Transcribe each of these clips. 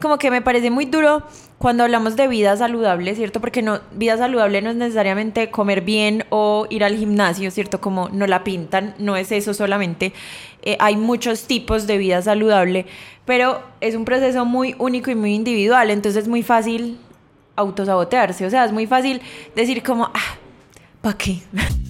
como que me parece muy duro cuando hablamos de vida saludable, ¿cierto? Porque no, vida saludable no es necesariamente comer bien o ir al gimnasio, ¿cierto? Como no la pintan, no es eso solamente. Eh, hay muchos tipos de vida saludable, pero es un proceso muy único y muy individual, entonces es muy fácil autosabotearse, o sea, es muy fácil decir como, ah, ¿para qué?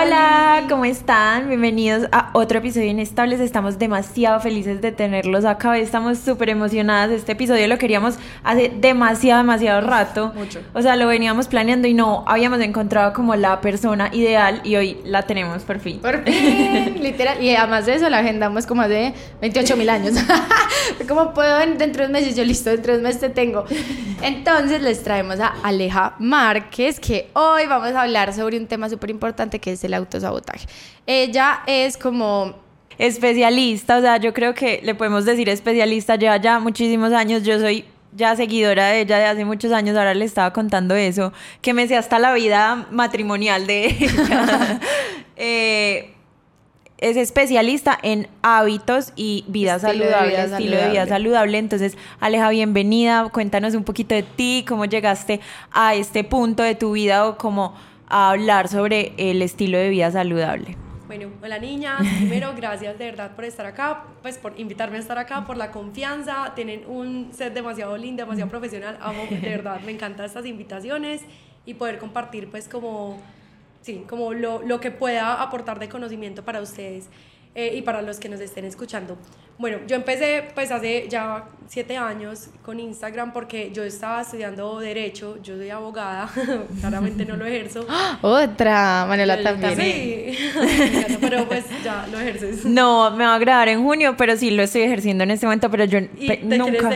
Hola, ¿cómo están? Bienvenidos a otro episodio de Inestables. Estamos demasiado felices de tenerlos acá. Estamos súper emocionadas. Este episodio lo queríamos hace demasiado, demasiado rato. Mucho. O sea, lo veníamos planeando y no habíamos encontrado como la persona ideal y hoy la tenemos por fin. Por fin, literal. Y además de eso, la agendamos como hace 28 mil años. como puedo dentro de un mes? Yo listo, dentro de un mes te tengo. Entonces les traemos a Aleja Márquez, que hoy vamos a hablar sobre un tema súper importante que es el autosabotaje. Ella es como especialista, o sea, yo creo que le podemos decir especialista, lleva ya muchísimos años, yo soy ya seguidora de ella de hace muchos años, ahora le estaba contando eso, que me sé hasta la vida matrimonial de ella. Eh, es especialista en hábitos y vida Estilo de saludable, vida estilo de vida saludable. Entonces, Aleja, bienvenida. Cuéntanos un poquito de ti, cómo llegaste a este punto de tu vida o cómo a hablar sobre el estilo de vida saludable. Bueno, hola niñas, primero gracias de verdad por estar acá, pues por invitarme a estar acá, por la confianza, tienen un set demasiado lindo, demasiado profesional, amo, de verdad, me encantan estas invitaciones y poder compartir pues como, sí, como lo, lo que pueda aportar de conocimiento para ustedes eh, y para los que nos estén escuchando. Bueno, yo empecé pues hace ya siete años con Instagram porque yo estaba estudiando Derecho, yo soy abogada, claramente no lo ejerzo. otra, Manuela también. Sí, pero pues ya lo ejerces. No, me va a grabar en junio, pero sí lo estoy ejerciendo en este momento, pero yo ¿Y pe- te nunca,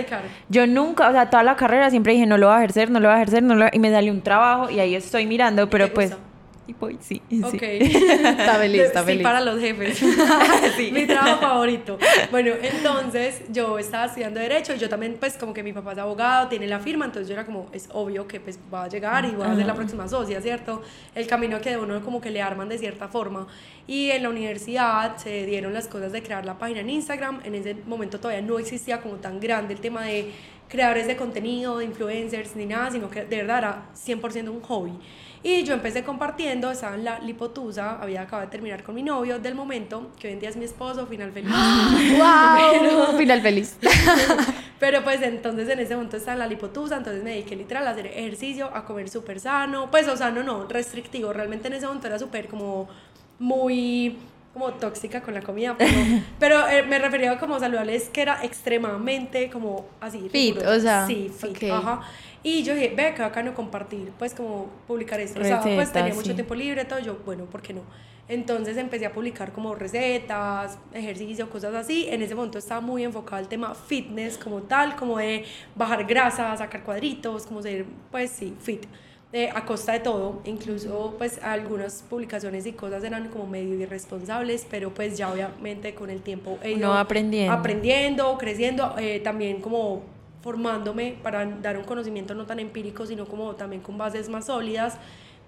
yo nunca, o sea, toda la carrera siempre dije, no lo voy a ejercer, no lo voy a ejercer, no lo y me salió un trabajo y ahí estoy mirando, pero pues, gusta? Y voy, sí, sí. Ok. Está feliz, está sí, feliz. para los jefes. Mi trabajo favorito. Bueno, entonces yo estaba estudiando Derecho y yo también, pues, como que mi papá es abogado, tiene la firma, entonces yo era como, es obvio que pues va a llegar y voy a ser la próxima socia, ¿cierto? El camino que de uno como que le arman de cierta forma. Y en la universidad se dieron las cosas de crear la página en Instagram. En ese momento todavía no existía como tan grande el tema de creadores de contenido, de influencers, ni nada, sino que de verdad era 100% un hobby. Y yo empecé compartiendo, estaba en la Lipotusa, había acabado de terminar con mi novio del momento, que hoy en día es mi esposo, final feliz. ¡Wow! Final feliz. Pero pues entonces en ese momento estaba en la lipotusa, entonces me dediqué literal a hacer ejercicio, a comer súper sano, pues o sano no, restrictivo, realmente en ese momento era súper como muy como tóxica con la comida, pero, pero eh, me refería a como saludable, es que era extremadamente como así. Fit, o sea, Sí, fit, ok. ajá. Y yo dije, ve, que bacano compartir, pues como publicar esto. o sea, pues tenía mucho sí. tiempo libre, todo, yo, bueno, ¿por qué no? Entonces empecé a publicar como recetas, ejercicio, cosas así. En ese momento estaba muy enfocado al tema fitness como tal, como de bajar grasa, sacar cuadritos, como ser, pues sí, fit. Eh, a costa de todo, incluso pues algunas publicaciones y cosas eran como medio irresponsables, pero pues ya obviamente con el tiempo he va aprendiendo. aprendiendo, creciendo, eh, también como formándome para dar un conocimiento no tan empírico, sino como también con bases más sólidas.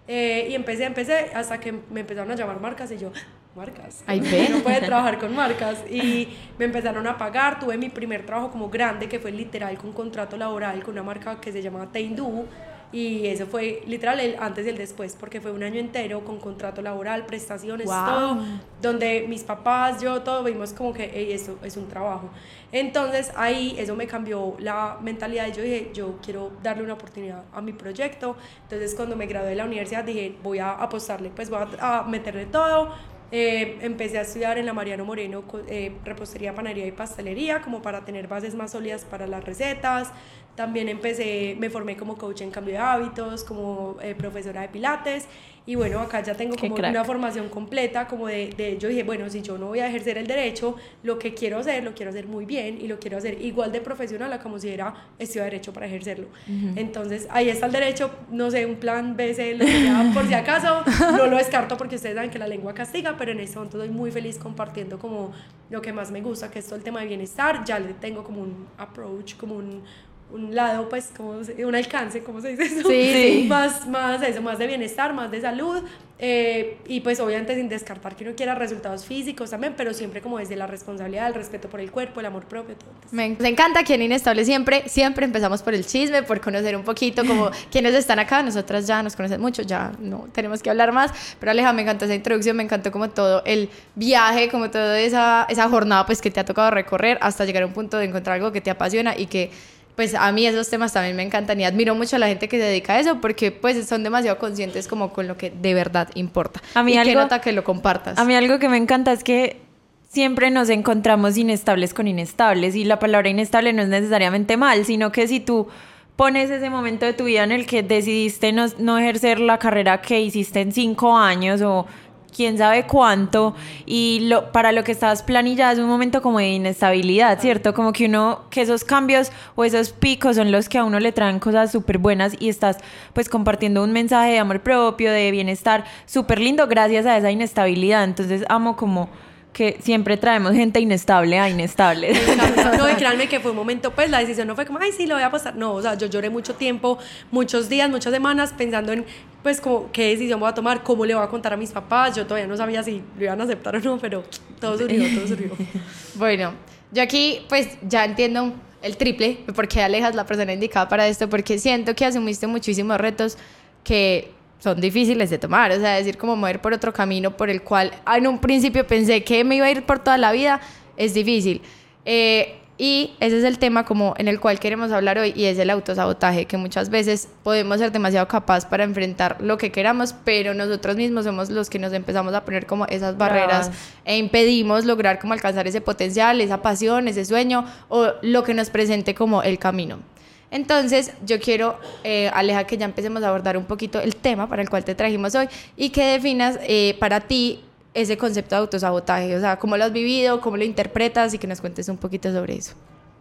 Eh, y empecé, empecé, hasta que me empezaron a llamar marcas y yo, marcas. Ay. No puede trabajar con marcas. Y me empezaron a pagar. Tuve mi primer trabajo como grande, que fue literal con contrato laboral con una marca que se llamaba Teindu. Y eso fue literal el antes y el después, porque fue un año entero con contrato laboral, prestaciones, Wow. todo, donde mis papás, yo, todo vimos como que "Ey, esto es un trabajo. Entonces ahí eso me cambió la mentalidad y yo dije, yo quiero darle una oportunidad a mi proyecto. Entonces cuando me gradué de la universidad dije, voy a apostarle, pues voy a, a meterle todo. Eh, empecé a estudiar en la Mariano Moreno eh, repostería, panadería y pastelería como para tener bases más sólidas para las recetas. También empecé, me formé como coach en cambio de hábitos, como eh, profesora de pilates. Y bueno, acá ya tengo como una formación completa, como de, de, yo dije, bueno, si yo no voy a ejercer el derecho, lo que quiero hacer, lo quiero hacer muy bien y lo quiero hacer igual de profesional a como si era estudiar derecho para ejercerlo. Entonces, ahí está el derecho, no sé, un plan B, C, lo que sea, por si acaso, no lo descarto porque ustedes saben que la lengua castiga, pero en este momento estoy muy feliz compartiendo como lo que más me gusta, que es todo el tema de bienestar, ya le tengo como un approach, como un un lado, pues, como un alcance, ¿cómo se dice eso? Sí, sí. Más, más eso, más de bienestar, más de salud, eh, y pues obviamente sin descartar que uno quiera resultados físicos también, pero siempre como desde la responsabilidad, el respeto por el cuerpo, el amor propio, todo. Me, me encanta aquí en Inestable siempre, siempre empezamos por el chisme, por conocer un poquito como quienes están acá, nosotras ya nos conocen mucho, ya no tenemos que hablar más, pero Aleja, me encantó esa introducción, me encantó como todo el viaje, como toda esa, esa jornada pues que te ha tocado recorrer hasta llegar a un punto de encontrar algo que te apasiona y que pues a mí esos temas también me encantan y admiro mucho a la gente que se dedica a eso porque pues son demasiado conscientes como con lo que de verdad importa. A mí y qué algo- nota que lo compartas. A mí algo que me encanta es que siempre nos encontramos inestables con inestables y la palabra inestable no es necesariamente mal, sino que si tú pones ese momento de tu vida en el que decidiste no, no ejercer la carrera que hiciste en cinco años o quién sabe cuánto y lo, para lo que estabas planillada es un momento como de inestabilidad, ¿cierto? Como que uno, que esos cambios o esos picos son los que a uno le traen cosas súper buenas y estás pues compartiendo un mensaje de amor propio, de bienestar súper lindo gracias a esa inestabilidad. Entonces amo como que siempre traemos gente inestable a inestable. No, y créanme que fue un momento, pues la decisión no fue como, ay, sí, lo voy a pasar. No, o sea, yo lloré mucho tiempo, muchos días, muchas semanas pensando en, pues, como, qué decisión voy a tomar, cómo le voy a contar a mis papás. Yo todavía no sabía si lo iban a aceptar o no, pero todo surgió, todo surgió. Bueno, yo aquí pues ya entiendo el triple, porque Aleja es la persona indicada para esto, porque siento que asumiste muchísimos retos que son difíciles de tomar, o sea, decir como mover por otro camino por el cual en un principio pensé que me iba a ir por toda la vida, es difícil. Eh, y ese es el tema como en el cual queremos hablar hoy y es el autosabotaje, que muchas veces podemos ser demasiado capaz para enfrentar lo que queramos, pero nosotros mismos somos los que nos empezamos a poner como esas barreras e impedimos lograr como alcanzar ese potencial, esa pasión, ese sueño o lo que nos presente como el camino. Entonces, yo quiero, eh, Aleja, que ya empecemos a abordar un poquito el tema para el cual te trajimos hoy y que definas eh, para ti ese concepto de autosabotaje, o sea, cómo lo has vivido, cómo lo interpretas y que nos cuentes un poquito sobre eso.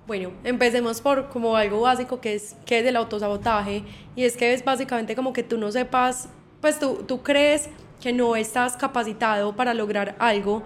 Bueno, empecemos por como algo básico que es, que es el autosabotaje. Y es que es básicamente como que tú no sepas, pues tú, tú crees que no estás capacitado para lograr algo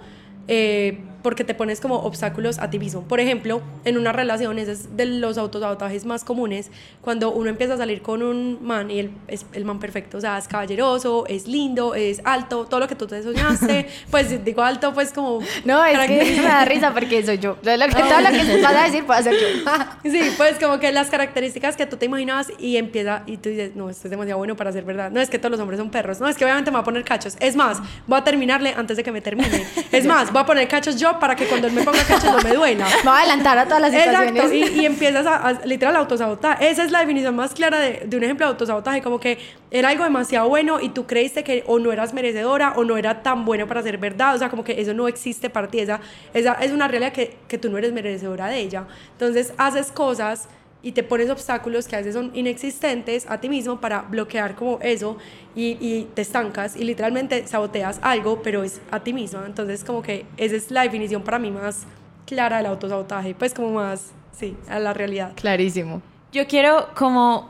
eh, porque te pones como obstáculos a ti mismo. Por ejemplo, en una relación, ese es de los autosabotajes más comunes, cuando uno empieza a salir con un man y él es el man perfecto, o sea, es caballeroso, es lindo, es alto, todo lo que tú te soñaste, pues digo alto, pues como... No, es que me da risa porque soy yo. Lo que, todo lo que se vas a decir puede ser yo. Sí, pues como que las características que tú te imaginabas y empieza y tú dices, no, esto es demasiado bueno para ser verdad. No es que todos los hombres son perros. No, es que obviamente me va a poner cachos. Es más, voy a terminarle antes de que me termine. Es más, voy a poner cachos yo para que cuando él me ponga cachos no me duela. Me voy a adelantar a todas las situaciones. Exacto, y, y empiezas a, a- literal autosabotaje. Esa es la definición más clara de, de un ejemplo de autosabotaje, como que era algo demasiado bueno y tú creíste que o no eras merecedora o no era tan bueno para ser verdad, o sea, como que eso no existe para ti, esa, esa es una realidad que, que tú no eres merecedora de ella. Entonces haces cosas y te pones obstáculos que a veces son inexistentes a ti mismo para bloquear como eso y, y te estancas y literalmente saboteas algo, pero es a ti misma. Entonces como que esa es la definición para mí más clara del autosabotaje, pues como más, sí, a la realidad. Clarísimo. Yo quiero como,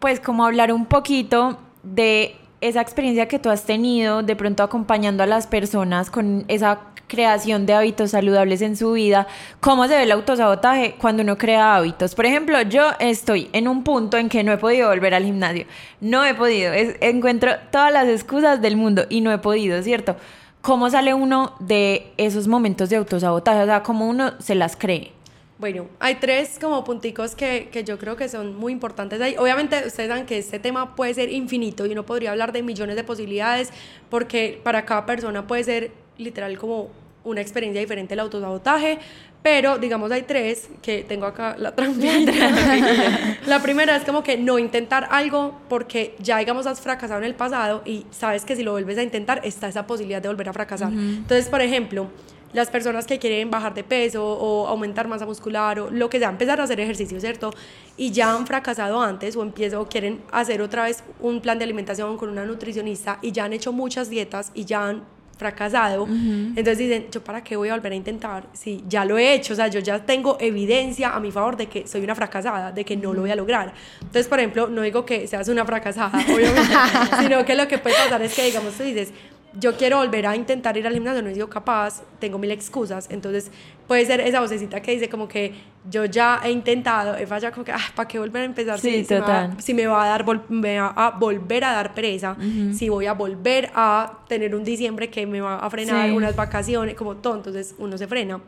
pues como hablar un poquito de esa experiencia que tú has tenido, de pronto acompañando a las personas con esa creación de hábitos saludables en su vida, cómo se ve el autosabotaje cuando uno crea hábitos. Por ejemplo, yo estoy en un punto en que no he podido volver al gimnasio, no he podido, encuentro todas las excusas del mundo y no he podido, ¿cierto? ¿Cómo sale uno de esos momentos de autosabotaje? O sea, ¿cómo uno se las cree? Bueno, hay tres como punticos que, que yo creo que son muy importantes ahí. Obviamente ustedes saben que este tema puede ser infinito y uno podría hablar de millones de posibilidades porque para cada persona puede ser literal como una experiencia diferente el autosabotaje, pero digamos hay tres que tengo acá la trampilla. la primera es como que no intentar algo porque ya digamos has fracasado en el pasado y sabes que si lo vuelves a intentar está esa posibilidad de volver a fracasar. Entonces, por ejemplo, las personas que quieren bajar de peso o aumentar masa muscular o lo que sea, empezar a hacer ejercicio, ¿cierto? Y ya han fracasado antes o empiezan o quieren hacer otra vez un plan de alimentación con una nutricionista y ya han hecho muchas dietas y ya han fracasado. Entonces dicen, ¿yo para qué voy a volver a intentar? Si ya lo he hecho, o sea, yo ya tengo evidencia a mi favor de que soy una fracasada, de que no lo voy a lograr. Entonces, por ejemplo, no digo que seas una fracasada, obviamente, sino que lo que puede pasar es que, digamos, tú dices, yo quiero volver a intentar ir al gimnasio, no he sido capaz, tengo mil excusas, entonces puede ser esa vocecita que dice como que yo ya he intentado, he fallado como que, ah, ¿para qué volver a empezar? Sí, si, si, me va, si, me va, a dar, me va a volver a dar pereza, si voy a volver a tener un diciembre que me va a frenar, Sí. unas vacaciones, como todo, entonces uno se frena.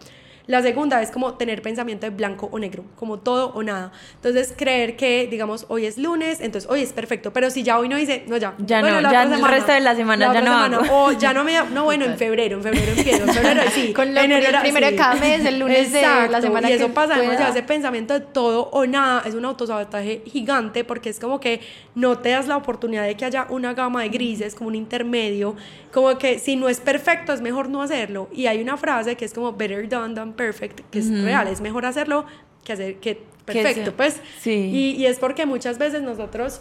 La segunda es como tener pensamiento de blanco o negro, como todo o nada. Entonces, creer que, digamos, hoy es lunes, entonces hoy es perfecto, pero si ya hoy no dice, no, ya. Ya no, la ya otra el resto de la semana la ya no semana, hago. O ya no me da, no, bueno, en febrero, en febrero empiezo, en febrero sí. Con lo enero era- primero de sí. cada mes, el lunes de la Exacto, semana y eso que pasa, demasiado, ese pensamiento de todo o nada es un autosabotaje gigante porque es como que no te das la oportunidad de que haya una gama de grises, como un intermedio, como que si no es perfecto es mejor no hacerlo. Y hay una frase que es como better done than perfect, que es real, es mejor hacerlo que hacer que perfecto, sea- pues. sí. Y, y es porque muchas veces nosotros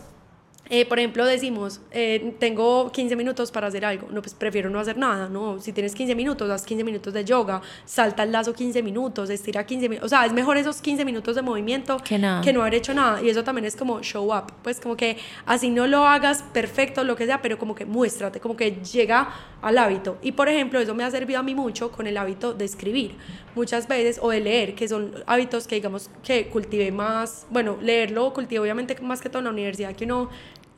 eh, por ejemplo, decimos, eh, tengo 15 minutos para hacer algo. No, pues prefiero no hacer nada, ¿no? Si tienes 15 minutos, haz 15 minutos de yoga, salta el lazo 15 minutos, estira 15 minutos. O sea, es mejor esos 15 minutos de movimiento Que nada. no haber hecho nada. Y eso también es como show up. Pues como que así no lo hagas perfecto, lo que sea, pero como que muéstrate, como que llega al hábito. Y por ejemplo, eso me ha servido a mí mucho con el hábito de escribir muchas veces o de leer, que son hábitos que digamos que cultivé más. Bueno, leerlo cultivé obviamente más que todo en la universidad, que uno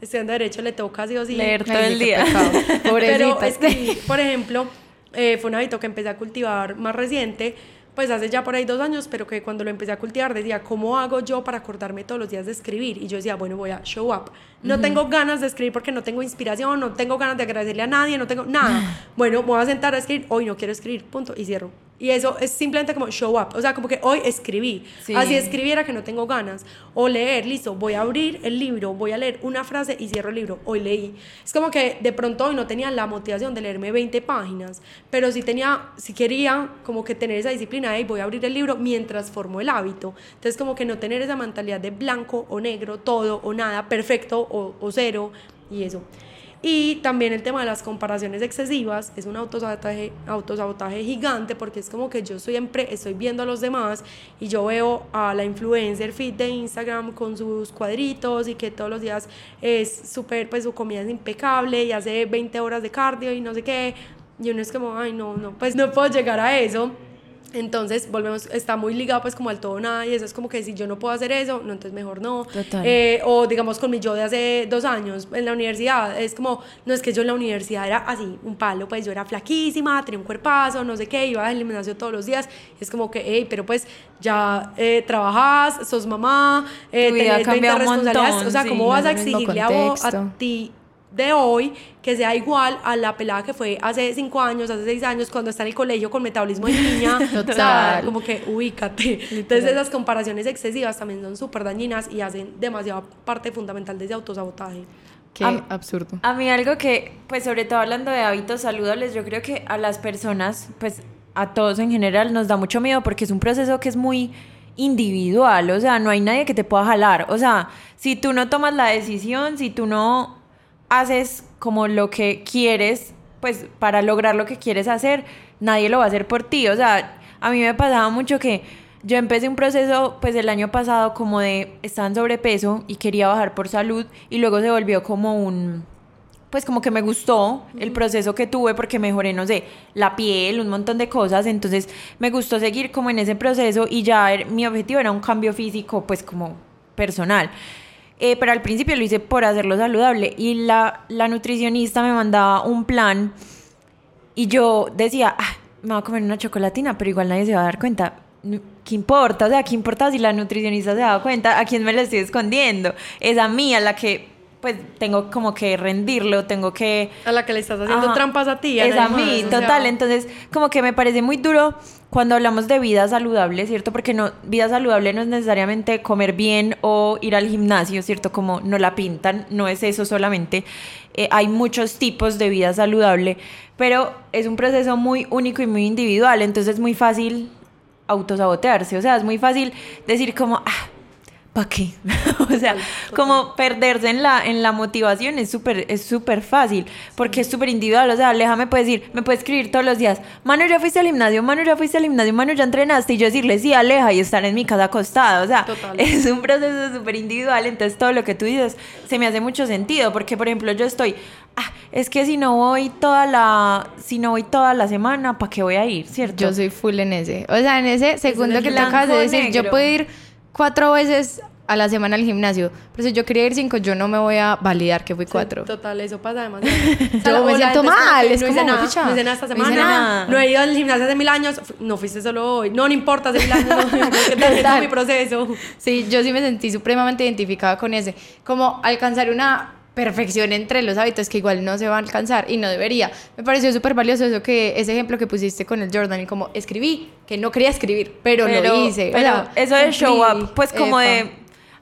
estudiando Derecho le toca sí o sí. Leer todo el día. Pero escribir, por ejemplo, eh, fue un hábito que empecé a cultivar más reciente, pues hace ya por ahí dos años, pero que cuando lo empecé a cultivar decía, ¿cómo hago yo para acordarme todos los días de escribir? Y yo decía, bueno, voy a show up. No tengo ganas de escribir porque no tengo inspiración, no tengo ganas de agradecerle a nadie, no tengo nada. Bueno, me voy a sentar a escribir, hoy no quiero escribir, punto, y cierro. Y eso es simplemente como show up, o sea, como que hoy escribí. Sí. Así escribiera que no tengo ganas. O leer, listo, voy a abrir el libro, voy a leer una frase y cierro el libro. Hoy leí. Es como que de pronto hoy no tenía la motivación de leerme 20 páginas, pero sí tenía, sí quería como que tener esa disciplina y voy a abrir el libro mientras formo el hábito. Entonces como que no tener esa mentalidad de blanco o negro, todo o nada, perfecto o, o cero y eso. Y también el tema de las comparaciones excesivas es un autosabotaje, autosabotaje gigante porque es como que yo siempre estoy viendo a los demás y yo veo a la influencer fit de Instagram con sus cuadritos y que todos los días es súper, pues su comida es impecable y hace 20 horas de cardio y no sé qué. Y uno es como, ay, no, no, pues no puedo llegar a eso. Entonces, volvemos, está muy ligado pues como al todo nada y eso es como que si yo no puedo hacer eso, no, entonces mejor no. Total. Eh, o digamos con mi yo de hace dos años en la universidad, es como, no es que yo en la universidad era así, un palo, pues yo era flaquísima, tenía un cuerpazo, no sé qué, iba al gimnasio todos los días, es como que, hey, pero pues ya eh, trabajas, sos mamá, eh, tenés 20 cambia un responsabilidades, montón, o sea, sí, ¿cómo vas a exigirle a, vos, a ti de hoy que sea igual a la pelada que fue hace cinco años, hace seis años, cuando está en el colegio con metabolismo de niña. o sea, Total. como que ubícate. Entonces esas comparaciones excesivas también son súper dañinas y hacen demasiada parte fundamental de ese autosabotaje. Qué absurdo. A mí algo que, pues sobre todo hablando de hábitos saludables, yo creo que a las personas, pues a todos en general nos da mucho miedo porque es un proceso que es muy individual, o sea, no hay nadie que te pueda jalar, o sea, si tú no tomas la decisión, si tú no haces como lo que quieres, pues para lograr lo que quieres hacer, nadie lo va a hacer por ti, o sea, a mí me pasaba mucho que yo empecé un proceso pues el año pasado como de estar en sobrepeso y quería bajar por salud y luego se volvió como un pues como que me gustó el proceso que tuve porque mejoré, no sé, la piel, un montón de cosas, entonces me gustó seguir como en ese proceso y ya er- mi objetivo era un cambio físico pues como personal. Eh, pero al principio lo hice por hacerlo saludable y la, la nutricionista me mandaba un plan y yo decía, ah, me voy a comer una chocolatina, pero igual nadie se va a dar cuenta. ¿Qué importa? O sea, ¿qué importa si la nutricionista se da cuenta? ¿A quién me la estoy escondiendo? Es a mí a la que pues tengo como que rendirlo, tengo que... A la que le estás haciendo Ajá. trampas a ti. Es a mí, más, o sea, total. Entonces, como que me parece muy duro cuando hablamos de vida saludable, ¿cierto? Porque no, vida saludable no es necesariamente comer bien o ir al gimnasio, ¿cierto? Como no la pintan, no es eso solamente. Eh, hay muchos tipos de vida saludable, pero es un proceso muy único y muy individual, entonces es muy fácil autosabotearse, o sea, es muy fácil decir como, ah, ¿para qué? o sea, como perderse en la, en la motivación es súper es súper fácil, porque es súper individual, o sea, Aleja me puede decir, me puede escribir todos los días, Manu, ya fuiste al gimnasio, Manu, ya fuiste al gimnasio, Manu, ya entrenaste, y yo decirle, sí, Aleja, y estar en mi casa acostada, o sea, Total. es un proceso súper individual, entonces todo lo que tú dices se me hace mucho sentido, porque, por ejemplo, yo estoy, ah, es que si no voy toda la, si no voy toda la semana, ¿para qué voy a ir, cierto? Yo soy full en ese. O sea, en ese segundo el que te acabas de decir, yo negro. puedo ir cuatro veces a la semana al gimnasio. Pero si yo quería ir cinco, yo no me voy a validar que fui Sí, cuatro. Total, eso pasa además. Yo me siento mal, es no como, hice nada, no hice nada esta no nada. no he ido al gimnasio hace mil años, no fuiste solo hoy, no, no importa, hace mil años, no, mi proceso. Sí, yo sí me sentí supremamente identificada con ese. Como alcanzar una perfección entre los hábitos que igual no se va a alcanzar y no debería. Me pareció súper valioso eso que ese ejemplo que pusiste con el Jordan y como escribí, que no quería escribir, pero, lo hice. Pero o sea, eso de show up, pues como Epa. de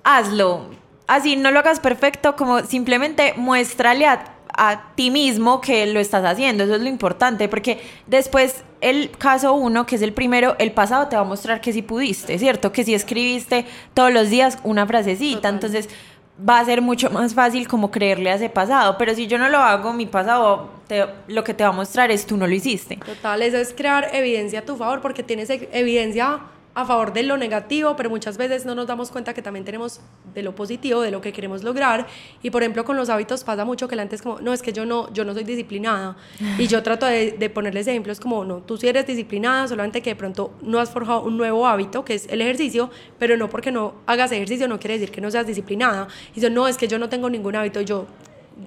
hazlo. Así no lo hagas perfecto, como simplemente muéstrale a, a ti mismo que lo estás haciendo. Eso es lo importante, porque después el caso uno, que es el primero, el pasado te va a mostrar que sí pudiste, ¿cierto? Que sí escribiste todos los días una frasecita. Total. Entonces va a ser mucho más fácil como creerle a ese pasado. Pero si yo no lo hago, mi pasado te- lo que te va a mostrar es tú no lo hiciste. Total, eso es crear evidencia a tu favor porque tienes evidencia a favor de lo negativo, pero muchas veces no nos damos cuenta que también tenemos de lo positivo, de lo que queremos lograr. Y por ejemplo, con los hábitos pasa mucho que la gente es como, no, es que yo no, yo no soy disciplinada. Y yo trato de, de ponerles ejemplos como, no, tú sí eres disciplinada, solamente que de pronto no has forjado un nuevo hábito, que es el ejercicio, pero no porque no hagas ejercicio no quiere decir que no seas disciplinada. Y yo, no, es que yo no tengo ningún hábito. Yo,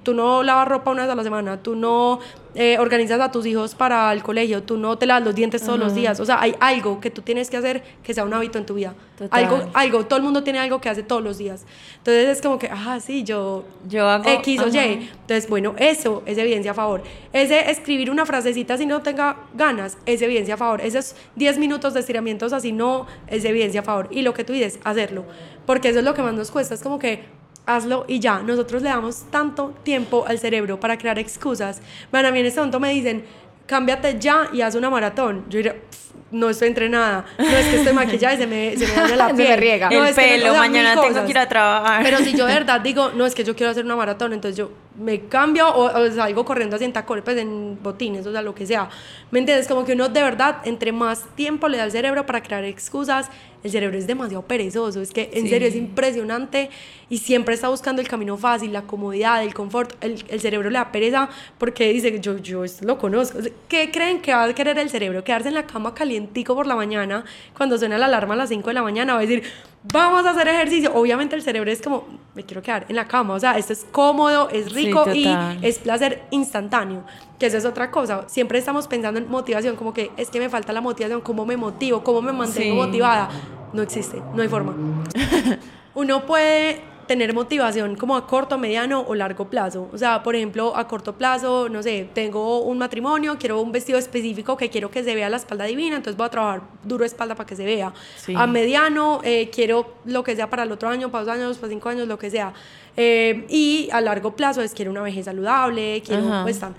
tú no lavas ropa una vez a la semana, tú no eh, organizas a tus hijos para el colegio, tú no te lavas los dientes todos los días. O sea, hay algo que tú tienes que hacer que sea un hábito en tu vida. Total. Algo, algo, todo el mundo tiene algo que hace todos los días. Entonces es como que, ah, sí, yo, Yo hago- X o. Y. Entonces, bueno, eso es evidencia a favor. Ese escribir una frasecita si no tenga ganas es evidencia a favor. Esos 10 minutos de estiramientos así no es evidencia a favor. Y lo que tú dices, hacerlo. Porque eso es lo que más nos cuesta. Es como que hazlo y ya. Nosotros le damos tanto tiempo al cerebro para crear excusas. Bueno, a mí en este momento me dicen, cámbiate ya y haz una maratón. Yo diría, "Pff, no estoy entrenada. No es que estoy maquillada y se me, se me daña la Se me piel. riega. No, el es que me- pelo, o sea, mañana tengo cosas. que ir a trabajar. Pero si yo de verdad digo, no, es que yo quiero hacer una maratón, entonces yo me cambio o, o salgo corriendo así en tacones, pues en botines, o sea, lo que sea. ¿Me entiendes? Como que uno de verdad, entre más tiempo le da al cerebro para crear excusas, el cerebro es demasiado perezoso. Es que en Sí. serio es impresionante y siempre está buscando el camino fácil, la comodidad, el confort. El, el cerebro le da pereza porque dice, yo, yo esto lo conozco. ¿Qué creen que va a querer el cerebro? Quedarse en la cama calientico por la mañana, cuando suena la alarma a las 5 de la mañana, va a decir, vamos a hacer ejercicio. Obviamente el cerebro es como, me quiero quedar en la cama. O sea, esto es cómodo, es Sí, rico y total. es placer instantáneo. Que eso es otra cosa. Siempre estamos pensando en motivación, como que es que me falta la motivación, cómo me motivo, cómo me mantengo Sí. motivada. No existe, no hay forma. Uno puede tener motivación como a corto, mediano o largo plazo. O sea, por ejemplo, a corto plazo, no sé, tengo un matrimonio, quiero un vestido específico que quiero que se vea la espalda divina, entonces voy a trabajar duro espalda para que se vea. Sí. A mediano, eh, quiero lo que sea para el otro año, para dos años, para cinco años, lo que sea. Eh, y a largo plazo es quiero una vejez saludable, quiero Ajá. pues tan.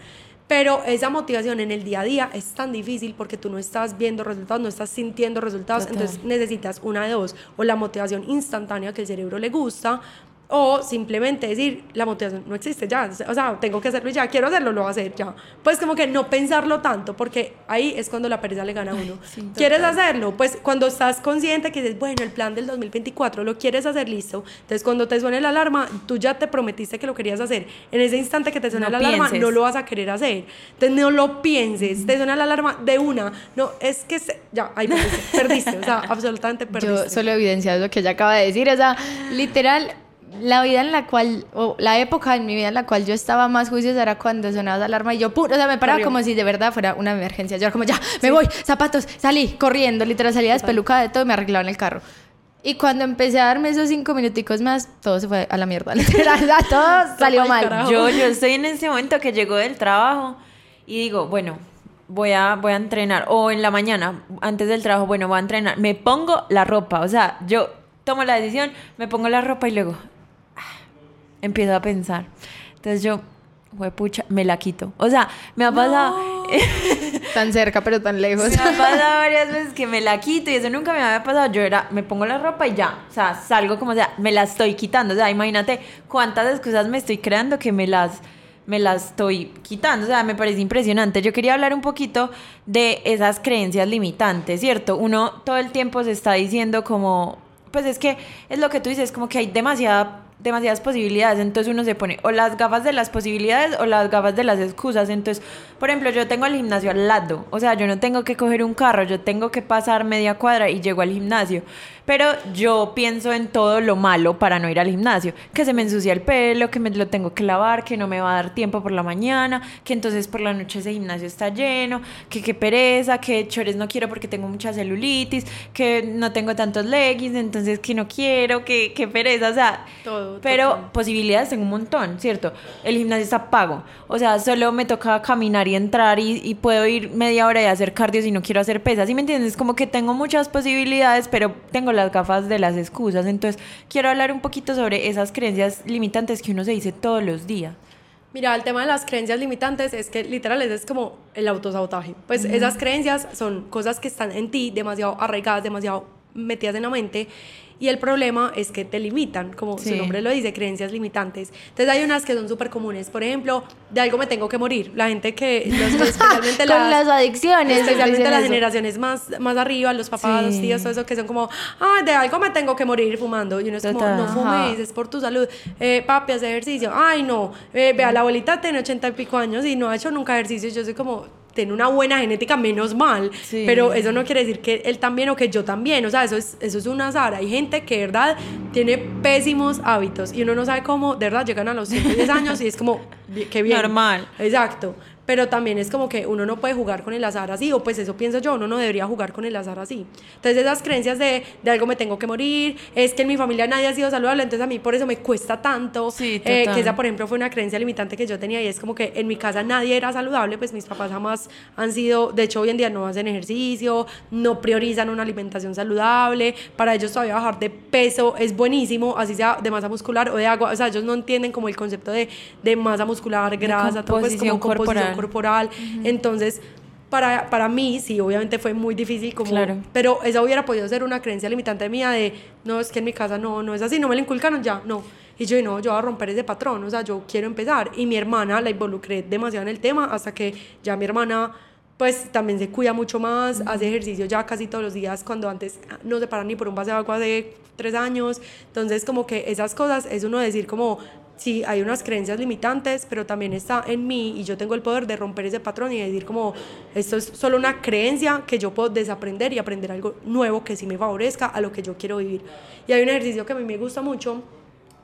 Pero esa motivación en el día a día es tan difícil porque tú no estás viendo resultados, no estás sintiendo resultados, Total. entonces necesitas una de dos, o la motivación instantánea que el cerebro le gusta, o simplemente decir, la motivación no existe ya, o sea, tengo que hacerlo y ya, quiero hacerlo, lo voy a hacer ya. Pues como que no pensarlo tanto, porque ahí es cuando la pereza le gana a uno. sí, ¿Quieres hacerlo? Pues cuando estás consciente que dices, bueno, el plan del 2024 lo quieres hacer listo, entonces cuando te suene la alarma, tú ya te prometiste que lo querías hacer. En ese instante que te suena No la alarma, pienses. no lo vas a querer hacer. Entonces no lo pienses, te suena la alarma de una. No, es que se- ya, ahí perdiste, perdiste, o sea, absolutamente perdiste. Yo solo evidencia lo que ella acaba de decir. O sea, literal, la vida en la cual, o la época en mi vida en la cual yo estaba más juiciosa era cuando sonaba la alarma y yo, ¡pum! o sea, me paraba Corrió. como si de verdad fuera una emergencia. Yo era como, ya, me voy, zapatos, salí, corriendo, literal, salía despelucada de todo y me arreglaba en el carro. Y cuando empecé a darme esos cinco minuticos más, todo se fue a la mierda. Literal, todo salió mal. Yo, yo estoy en ese momento que llego del trabajo y digo, bueno, voy a, voy a entrenar. O en la mañana, antes del trabajo, bueno, voy a entrenar. Me pongo la ropa. O sea, yo tomo la decisión, me pongo la ropa y luego empiezo a pensar. Entonces yo, pucha, me la quito. O sea, me ha pasado... Tan cerca, pero tan lejos. Me ha pasado varias veces que me la quito y eso nunca me había pasado. Yo era, me pongo la ropa y ya, o sea, salgo como sea, me la estoy quitando. O sea, imagínate cuántas excusas me estoy creando que me las, me las estoy quitando. O sea, me parece impresionante. Yo quería hablar un poquito de esas creencias limitantes, ¿cierto? Uno todo el tiempo se está diciendo como, pues es que es lo que tú dices, como que hay demasiada demasiadas posibilidades, entonces uno se pone o las gafas de las posibilidades o las gafas de las excusas, entonces, por ejemplo, yo tengo el gimnasio al lado, o sea, yo no tengo que coger un carro, yo tengo que pasar media cuadra y llego al gimnasio, pero yo pienso en todo lo malo para no ir al gimnasio, que se me ensucia el pelo, que me lo tengo que lavar, que no me va a dar tiempo por la mañana, que entonces por la noche ese gimnasio está lleno, que qué pereza, que chores no quiero porque tengo mucha celulitis, que no tengo tantos leggings, entonces que no quiero, que, que pereza, o sea, Todo, pero posibilidades tengo un montón, ¿cierto? El gimnasio está pago. O sea, solo me toca caminar y entrar y, y puedo ir media hora y hacer cardio si no quiero hacer pesas. ¿Sí me entiendes? Como que tengo muchas posibilidades, pero tengo las gafas de las excusas. Entonces, quiero hablar un poquito sobre esas creencias limitantes que uno se dice todos los días. Mira, el tema de las creencias limitantes es que literal es como el autosabotaje. Pues esas creencias son cosas que están en ti demasiado arraigadas, demasiado metidas en la mente. Y el problema es que te limitan, como su nombre lo dice, creencias limitantes. Entonces hay unas que son súper comunes. Por ejemplo, de algo me tengo que morir. La gente que, los- especialmente Con las adicciones. Especialmente las eso. generaciones más, más arriba, los papás, los tíos, todo eso, que son como, ah, de algo me tengo que morir fumando. Y uno es como, Total. no Ajá. fumes, es por tu salud. Eh, papi, hace ejercicio. Ay, no. Eh, vea, la abuelita tiene ochenta y pico años y no ha hecho nunca ejercicio. Yo soy como, tiene una buena genética, menos mal. Sí. Pero eso no quiere decir que él también o que yo también. O sea, eso es, eso es un azar. Hay gente que, de verdad, tiene pésimos hábitos y uno no sabe cómo, de verdad, llegan a los 110 años y es como, "Bi- qué bien. Normal. Exacto. Pero también es como que uno no puede jugar con el azar así, o pues eso pienso yo, uno no debería jugar con el azar así. Entonces esas creencias de, de algo me tengo que morir, es que en mi familia nadie ha sido saludable, entonces a mí por eso me cuesta tanto. Sí, Eh, que esa, por ejemplo, fue una creencia limitante que yo tenía y es como que en mi casa nadie era saludable, pues mis papás jamás han sido, de hecho hoy en día no hacen ejercicio, no priorizan una alimentación saludable, para ellos todavía bajar de peso es buenísimo, así sea de masa muscular o de agua, o sea, ellos no entienden como el concepto de, de masa muscular, grasa, todo pues como composición corporal. corporal. Entonces, para, para mí, sí, obviamente fue muy difícil, como, Claro. pero esa hubiera podido ser una creencia limitante mía de, no, es que en mi casa no, no es así, no me lo inculcaron ya, no. Y yo, no, yo voy a romper ese patrón, o sea, yo quiero empezar. Y mi hermana la involucré demasiado en el tema hasta que ya mi hermana, pues también se cuida mucho más, hace ejercicio ya casi todos los días, cuando antes no se para ni por un vaso de agua de tres años. Entonces, como que esas cosas es uno decir como, sí, hay unas creencias limitantes, pero también está en mí y yo tengo el poder de romper ese patrón y decir como, esto es solo una creencia que yo puedo desaprender y aprender algo nuevo que sí me favorezca a lo que yo quiero vivir. Y hay un ejercicio que a mí me gusta mucho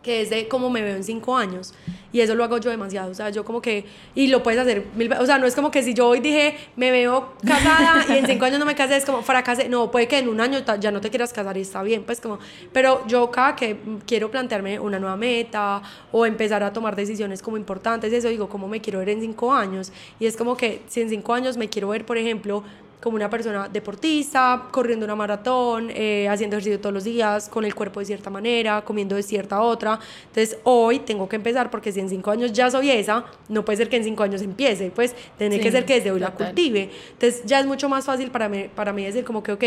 que es de cómo me veo en cinco años. Y eso lo hago yo demasiado. O sea, yo como que. Y lo puedes hacer mil veces. O sea, no es como que si yo hoy dije, me veo casada y en cinco años no me casé, es como fracasé. No, puede que en un año ya no te quieras casar y está bien. Pues como. Pero yo cada que quiero plantearme una nueva meta o empezar a tomar decisiones como importantes, eso digo, ¿cómo me quiero ver en cinco años? Y es como que si en cinco años me quiero ver, por ejemplo, como una persona deportista, corriendo una maratón, eh, haciendo ejercicio todos los días, con el cuerpo de cierta manera, comiendo de cierta otra. Entonces hoy tengo que empezar porque si en cinco años ya soy esa, no puede ser que en cinco años empiece, pues tiene Sí, que ser que desde hoy la total. cultive. Entonces ya es mucho más fácil para mí, para mí decir como que, ok,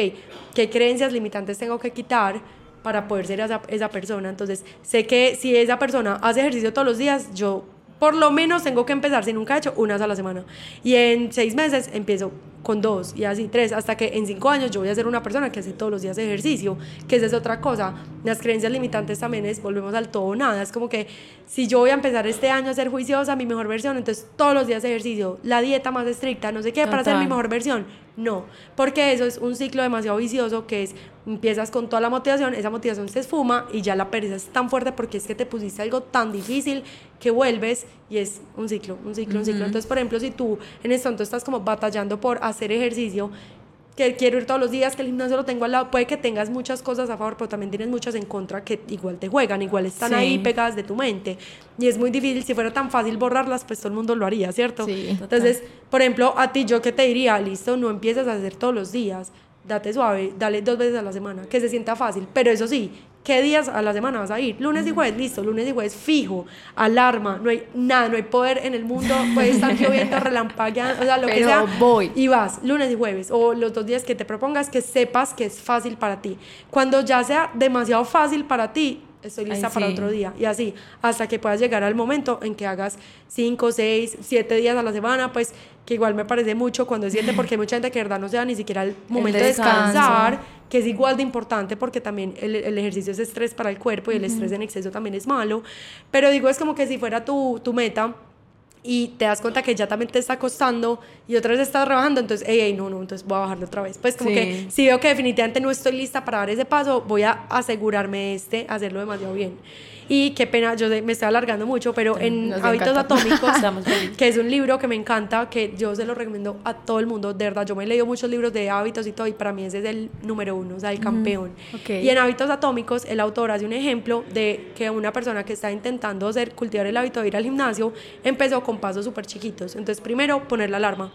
¿qué creencias limitantes tengo que quitar? para poder ser esa, esa persona. Entonces, sé que si esa persona hace ejercicio todos los días, yo por lo menos tengo que empezar, si nunca he hecho, unas a la semana. Y en seis meses empiezo con dos y así tres, hasta que en cinco años yo voy a ser una persona que hace todos los días ejercicio, que esa es otra cosa. Las creencias limitantes también es, volvemos al todo o nada, es como que si yo voy a empezar este año a ser juiciosa, mi mejor versión, entonces todos los días ejercicio, la dieta más estricta, no sé qué, para ser mi mejor versión. No, porque eso es un ciclo demasiado vicioso que es, empiezas con toda la motivación, esa motivación se esfuma y ya la pereza es tan fuerte porque es que te pusiste algo tan difícil que vuelves y es un ciclo, un ciclo, un ciclo. Entonces, por ejemplo, si tú en este momento estás como batallando por hacer ejercicio, que quiero ir todos los días, que el gimnasio lo tengo al lado, puede que tengas muchas cosas a favor, pero también tienes muchas en contra que igual te juegan, igual están Sí. ahí pegadas de tu mente. Y es muy difícil, si fuera tan fácil borrarlas, pues todo el mundo lo haría, ¿cierto? Sí. Entonces, por ejemplo, a ti yo que te diría, listo, no empieces a hacer todos los días, date suave, dale dos veces a la semana, que se sienta fácil, pero eso sí, ¿qué días a la semana vas a ir? Lunes y jueves, listo, lunes y jueves fijo, alarma, no hay nada, no hay poder en el mundo, puede estar lloviendo, relampagueando, o sea, lo que sea, voy. y vas lunes y jueves o los dos días que te propongas que sepas que es fácil para ti. Cuando ya sea demasiado fácil para ti, estoy lista Ay, para sí. otro día y así hasta que puedas llegar al momento en que hagas 5, 6, 7 días a la semana, pues que igual me parece mucho cuando es 7 porque hay mucha gente que de verdad no se da ni siquiera el momento de descanso. descansar, que es igual de importante porque también el, el ejercicio es estrés para el cuerpo y el estrés en exceso también es malo, pero digo es como que si fuera tu, tu meta y te das cuenta que ya también te está costando y otra vez estás rebajando, entonces, ey, ey, no, no, entonces voy a bajarle otra vez. Pues como Sí. que si veo que definitivamente no estoy lista para dar ese paso, voy a asegurarme este, hacerlo demasiado bien. Y qué pena, yo me estoy alargando mucho, pero en nos Hábitos encanta. Atómicos, que es un libro que me encanta, que yo se lo recomiendo a todo el mundo, de verdad, yo me he leído muchos libros de hábitos y todo, y para mí ese es el número uno, o sea, el campeón. Ok. Y en Hábitos Atómicos, el autor hace un ejemplo de que una persona que está intentando hacer, cultivar el hábito de ir al gimnasio, empezó con pasos súper chiquitos. Entonces, primero, poner la alarma.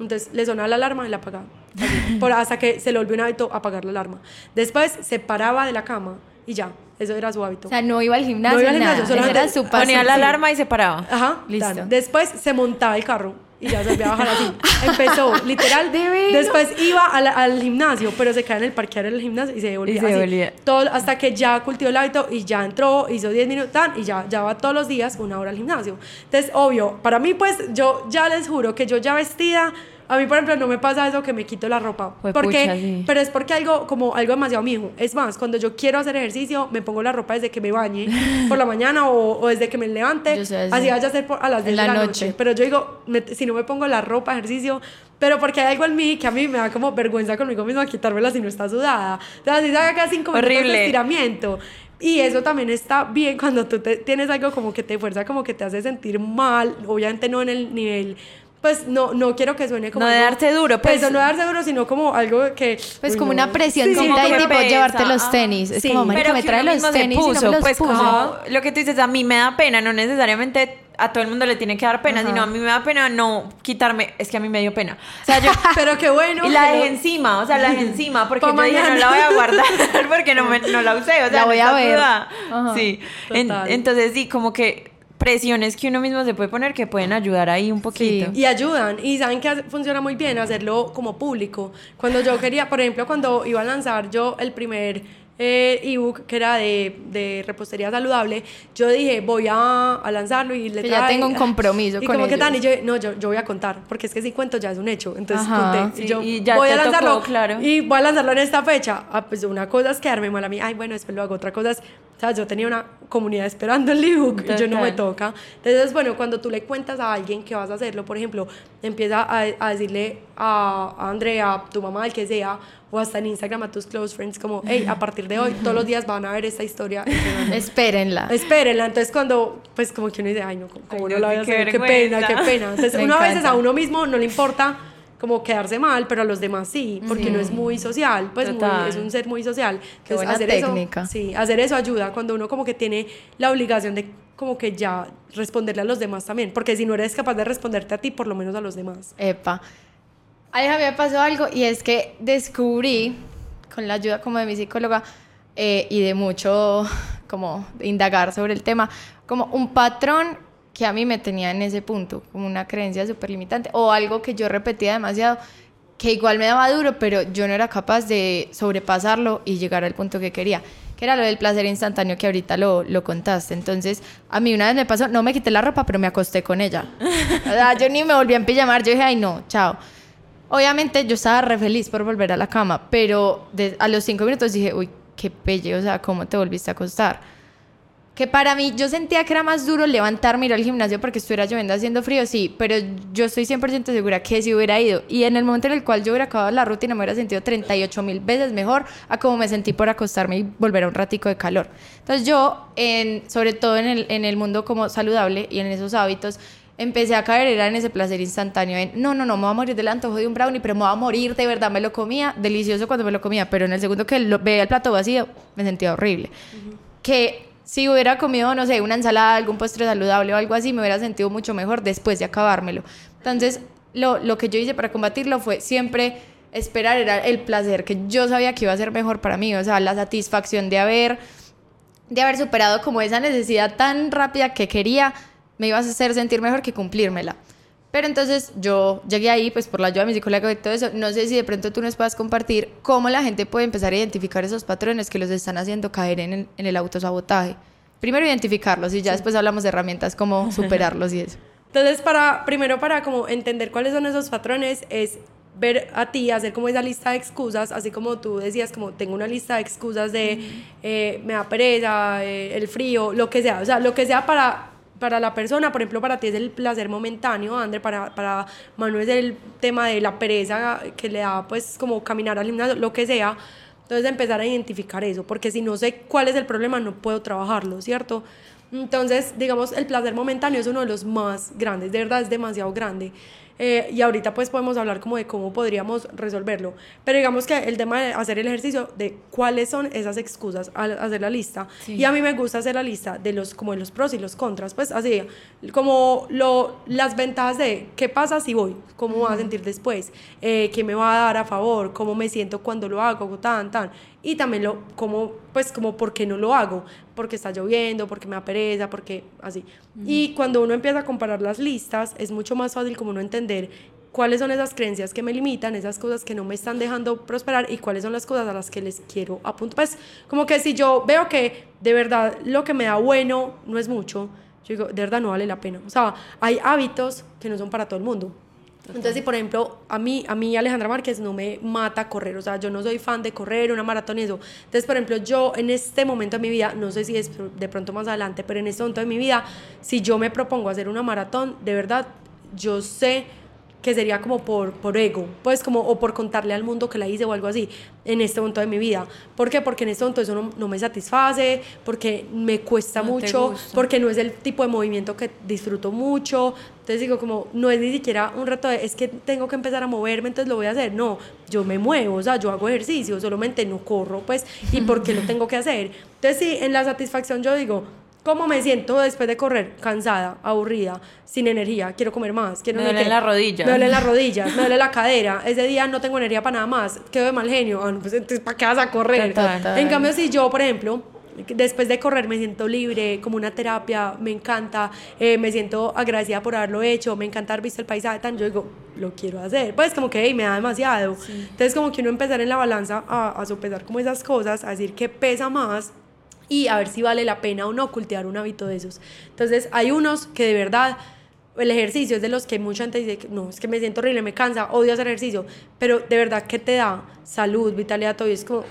Entonces, le sonaba la alarma y la apagaba. Por, hasta que se le volvió un hábito apagar la alarma. Después, se paraba de la cama y ya, eso era su hábito. O sea, no iba al gimnasio, No iba al nada. gimnasio, era solamente su paso. Ponía la alarma y se paraba. Ajá, Listo. tan. Después se montaba el carro y ya se volvía a bajar así. Empezó, literal. Divino. Después iba al, al gimnasio, pero se quedaba en el parqueadero del gimnasio y se devolvía. Y se así. devolvía. Todo, hasta que ya cultivó el hábito y ya entró, hizo 10 minutos tan, y ya, ya va todos los días una hora al gimnasio. Entonces, obvio, para mí, pues, yo ya les juro que yo ya vestida. A mí, por ejemplo, no me pasa eso que me quito la ropa. Juepucha, porque, sí. pero es porque algo, como algo demasiado mío. Es más, cuando yo quiero hacer ejercicio, me pongo la ropa desde que me bañe por la mañana o, o desde que me levante. Yo soy así. vaya a ser por- a las En 10 la de la noche. noche. Pero yo digo, me- si no me pongo la ropa, ejercicio, pero porque hay algo en mí que a mí me da como vergüenza conmigo misma quitármela si no está sudada. O sea, si se haga cinco minutos de estiramiento. Y eso también está bien cuando tú te- tienes algo como que te fuerza, como que te hace sentir mal, obviamente no en el nivel... Pues no, no quiero que suene como. No de darse duro, Pues, pues. no de darse duro, sino como algo que. Pues uy, como no. una presión Sí, y tipo pesa, llevarte los tenis. Es Sí, como, marica, Pero me trae los tenis y no puso, me los pues puso. como lo que tú dices, a mí me da pena, no necesariamente a todo el mundo le tiene que dar pena, Ajá. sino a mí me da pena no quitarme, es que a mí me dio pena. O sea, yo Pero qué bueno. y la dejé encima, o sea, la dejé encima porque Pa' yo dije, no la voy a guardar porque no, me, no la usé, o sea, La no voy a ver. Ajá. Sí. En- entonces sí, como que presiones que uno mismo se puede poner que pueden ayudar ahí un poquito. Y ayudan. Y saben que funciona muy bien hacerlo como público. Cuando yo quería, por ejemplo, cuando iba a lanzar yo el primer eh, ebook que era de, de repostería saludable, yo dije, voy a, a lanzarlo y le Que ya tengo un compromiso Y con como que tan, y yo, no, yo, yo voy a contar, porque es que si cuento ya es un hecho. Entonces Ajá. conté. Sí, y yo y ya voy a tocó, lanzarlo. claro. Y voy a lanzarlo en esta fecha. Ah, pues una cosa es quedarme mal a mí. Ay, bueno, después lo hago. Otra cosa es, sea, yo tenía una comunidad esperando el ebook y yo no me toca. Entonces, bueno, cuando tú le cuentas a alguien que vas a hacerlo, por ejemplo, empieza a, a decirle a, a Andrea, a tu mamá, al que sea, o hasta en Instagram a tus close friends, como, hey, a partir de hoy, todos los días van a ver esta historia. entrenando". Espérenla. Espérenla, entonces cuando, pues como que uno dice, ay no, ¿cómo Ay, no la voy a hacer? Qué pena, qué pena. Entonces Me uno a veces encanta. a uno mismo no le importa como quedarse mal, pero a los demás sí, porque uno es muy social, pues muy- es un ser muy social. Qué Entonces, buena hacer técnica. Eso, sí, hacer eso ayuda cuando uno como que tiene la obligación de como que ya responderle a los demás también, porque si no eres capaz de responderte a ti, por lo menos a los demás. Epa. Ahí a mí me pasó algo y es que descubrí, con la ayuda como de mi psicóloga eh, y de mucho como de indagar sobre el tema, como un patrón que a mí me tenía en ese punto, como una creencia súper limitante o algo que yo repetía demasiado, que igual me daba duro, pero yo no era capaz de sobrepasarlo y llegar al punto que quería, que era lo del placer instantáneo que ahorita lo, lo contaste. Entonces, a mí una vez me pasó, no me quité la ropa, pero me acosté con ella. O sea, yo ni me volví a empillamar, yo dije, ay no, chao. Obviamente yo estaba re feliz por volver a la cama, pero a los cinco minutos dije, uy, qué pelle, o sea, ¿cómo te volviste a acostar? Que para mí, yo sentía que era más duro levantarme, ir al gimnasio porque estuviera lloviendo haciendo frío, sí, pero yo estoy 100% segura que si hubiera ido y en el momento en el cual yo hubiera acabado la rutina me hubiera sentido 38 mil veces mejor a como me sentí por acostarme y volver a un ratico de calor. Entonces yo, en, sobre todo en el, en el mundo como saludable y en esos hábitos, empecé a caer era en ese placer instantáneo, en no, no, no, me voy a morir del antojo de un brownie, pero me voy a morir, de verdad me lo comía, delicioso cuando me lo comía, pero en el segundo que lo, veía el plato vacío, me sentía horrible. Que si hubiera comido, no sé, una ensalada, algún postre saludable o algo así, me hubiera sentido mucho mejor después de acabármelo. Entonces, lo, lo que yo hice para combatirlo fue siempre esperar, era el placer que yo sabía que iba a ser mejor para mí, o sea, la satisfacción de haber, de haber superado como esa necesidad tan rápida que quería, me iba a hacer sentir mejor que cumplírmela. Pero entonces yo llegué ahí, pues por la ayuda de mi psicóloga y todo eso. No sé si de pronto tú nos puedas compartir cómo la gente puede empezar a identificar esos patrones que los están haciendo caer en el, en el autosabotaje. Primero identificarlos y ya después hablamos de herramientas como superarlos y eso. Entonces, para, primero para como entender cuáles son esos patrones, es ver a ti, hacer como esa lista de excusas, así como tú decías, como tengo una lista de excusas de eh, me da pereza, eh, el frío, lo que sea, o sea, lo que sea para para la persona, por ejemplo, para ti es el placer momentáneo, André, para, para Manu es el tema de la pereza que le da pues como caminar al gimnasio, lo que sea. Entonces empezar a identificar eso, porque si no sé cuál es el problema, no puedo trabajarlo, ¿cierto? Entonces, digamos, el placer momentáneo es uno de los más grandes, de verdad es demasiado grande. Eh, y ahorita pues podemos hablar como de cómo podríamos resolverlo. Pero digamos que el tema de hacer el ejercicio de cuáles son esas excusas al hacer la lista. Y a mí me gusta hacer la lista de los como de los pros y los contras, pues así como lo, las ventajas de qué pasa si voy, cómo voy a sentir después, eh, qué me va a dar a favor, cómo me siento cuando lo hago, tan, tan y también lo, como, pues como por qué no lo hago, porque está lloviendo, porque me da pereza, porque así. Y cuando uno empieza a comparar las listas, es mucho más fácil como uno entender cuáles son esas creencias que me limitan, esas cosas que no me están dejando prosperar y cuáles son las cosas a las que les quiero apuntar. Pues como que si yo veo que de verdad lo que me da bueno no es mucho, yo digo, de verdad no vale la pena. O sea, hay hábitos que no son para todo el mundo. Entonces, si por ejemplo, a mí, a mí Alejandra Márquez no me mata correr, o sea, yo no soy fan de correr, una maratón y eso. Entonces, por ejemplo, yo en este momento de mi vida, no sé si es de pronto más adelante, pero en este momento de mi vida, si yo me propongo hacer una maratón, de verdad, yo sé que sería como por, por ego, pues como, o por contarle al mundo que la hice o algo así, en este momento de mi vida. ¿Por qué? Porque en este momento eso no, me satisface, porque me cuesta mucho, porque no es el tipo de movimiento que disfruto mucho. Entonces digo como, no es ni siquiera un reto de, es que tengo que empezar a moverme, entonces lo voy a hacer. No, yo me muevo, o sea, yo hago ejercicio, solamente no corro, pues, ¿y por qué lo tengo que hacer? Entonces sí, en la satisfacción yo digo, ¿Cómo me siento después de correr? Cansada, aburrida, sin energía, quiero comer más. Quiero me duele las rodillas. Me duele las rodillas, me duele la cadera. Ese día no tengo energía para nada más. Quedo de mal genio. Ah, pues entonces, ¿para qué vas a correr? En cambio, si yo, por ejemplo, después de correr me siento libre, como una terapia, me encanta, eh, me siento agradecida por haberlo hecho, me encanta haber visto el paisaje tan, yo digo, lo quiero hacer, pues como que me da demasiado. Entonces como que uno empezar en la balanza a, a sopesar como esas cosas, a decir que pesa más y a ver si vale la pena o no cultivar un hábito de esos. Entonces, hay unos que de verdad el ejercicio es de los que mucha gente dice, no, es que me siento horrible, me cansa, odio hacer ejercicio, pero de verdad que te da salud, vitalidad, todo y es como,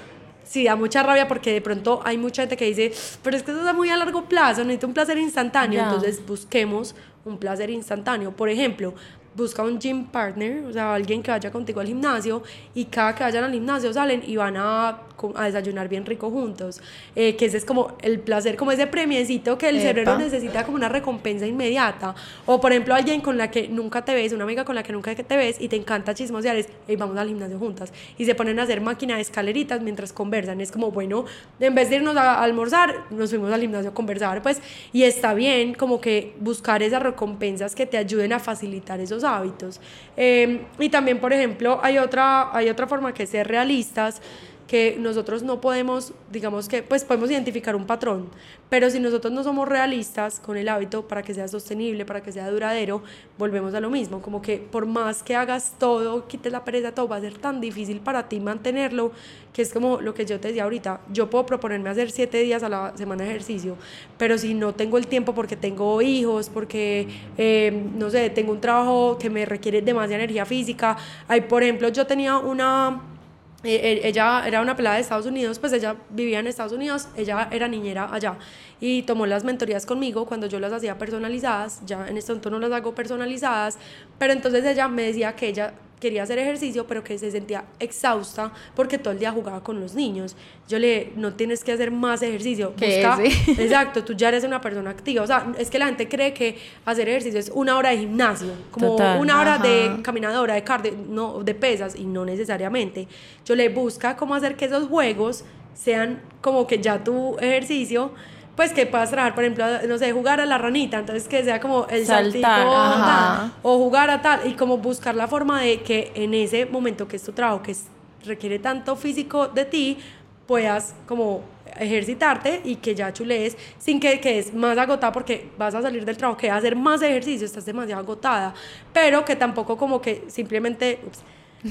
sí, da mucha rabia porque de pronto hay mucha gente que dice, pero es que eso es muy a largo plazo, necesito un placer instantáneo, entonces busquemos un placer instantáneo. Por ejemplo, busca un gym partner, o sea, alguien que vaya contigo al gimnasio y cada que vayan al gimnasio salen y van a, a desayunar bien rico juntos, eh, que ese es como el placer, como ese premiecito que el cerebro necesita como una recompensa inmediata. O por ejemplo, alguien con la que nunca te ves, una amiga con la que nunca te ves y te encanta chismosear, es, hey, vamos al gimnasio juntas. Y se ponen a hacer máquina de escaleritas mientras conversan. Es como, bueno, en vez de irnos a, almorzar, nos fuimos al gimnasio a conversar, pues, y está bien como que buscar esas recompensas que te ayuden a facilitar esos hábitos. Em, y también, por ejemplo, hay otra, hay otra forma que ser realistas que nosotros no podemos, digamos que, pues podemos identificar un patrón, pero si nosotros no somos realistas con el hábito para que sea sostenible, para que sea duradero, volvemos a lo mismo, como que por más que hagas todo, quites la pereza, todo va a ser tan difícil para ti mantenerlo, que es como lo que yo te decía ahorita, yo puedo proponerme hacer siete días a la semana de ejercicio, pero si no tengo el tiempo porque tengo hijos, porque, eh, no sé, tengo un trabajo que me requiere demasiada energía física, hay, por ejemplo, yo tenía una ella era una pelada de Estados Unidos, pues ella vivía en Estados Unidos, ella era niñera allá y tomó las mentorías conmigo cuando yo las hacía personalizadas, ya en este momento no las hago personalizadas, pero entonces ella me decía que ella quería hacer ejercicio, pero que se sentía exhausta porque todo el día jugaba con los niños. Yo le, no tienes que hacer más ejercicio. Busca, exacto, tú ya eres una persona activa. O sea, es que la gente cree que hacer ejercicio es una hora de gimnasio, como una hora de caminadora, de cardio, no, de pesas, y no necesariamente. Yo le busca cómo hacer que esos juegos sean como que ya tu ejercicio pues que puedas trabajar, por ejemplo, no sé, jugar a la ranita, entonces que sea como el Saltar, o jugar a tal, y como buscar la forma de que en ese momento que es tu trabajo, que requiere tanto físico de ti, puedas como ejercitarte y que ya chulees sin que quedes más agotada porque vas a salir del trabajo, que vas a hacer más ejercicio, estás demasiado agotada, pero que tampoco como que simplemente,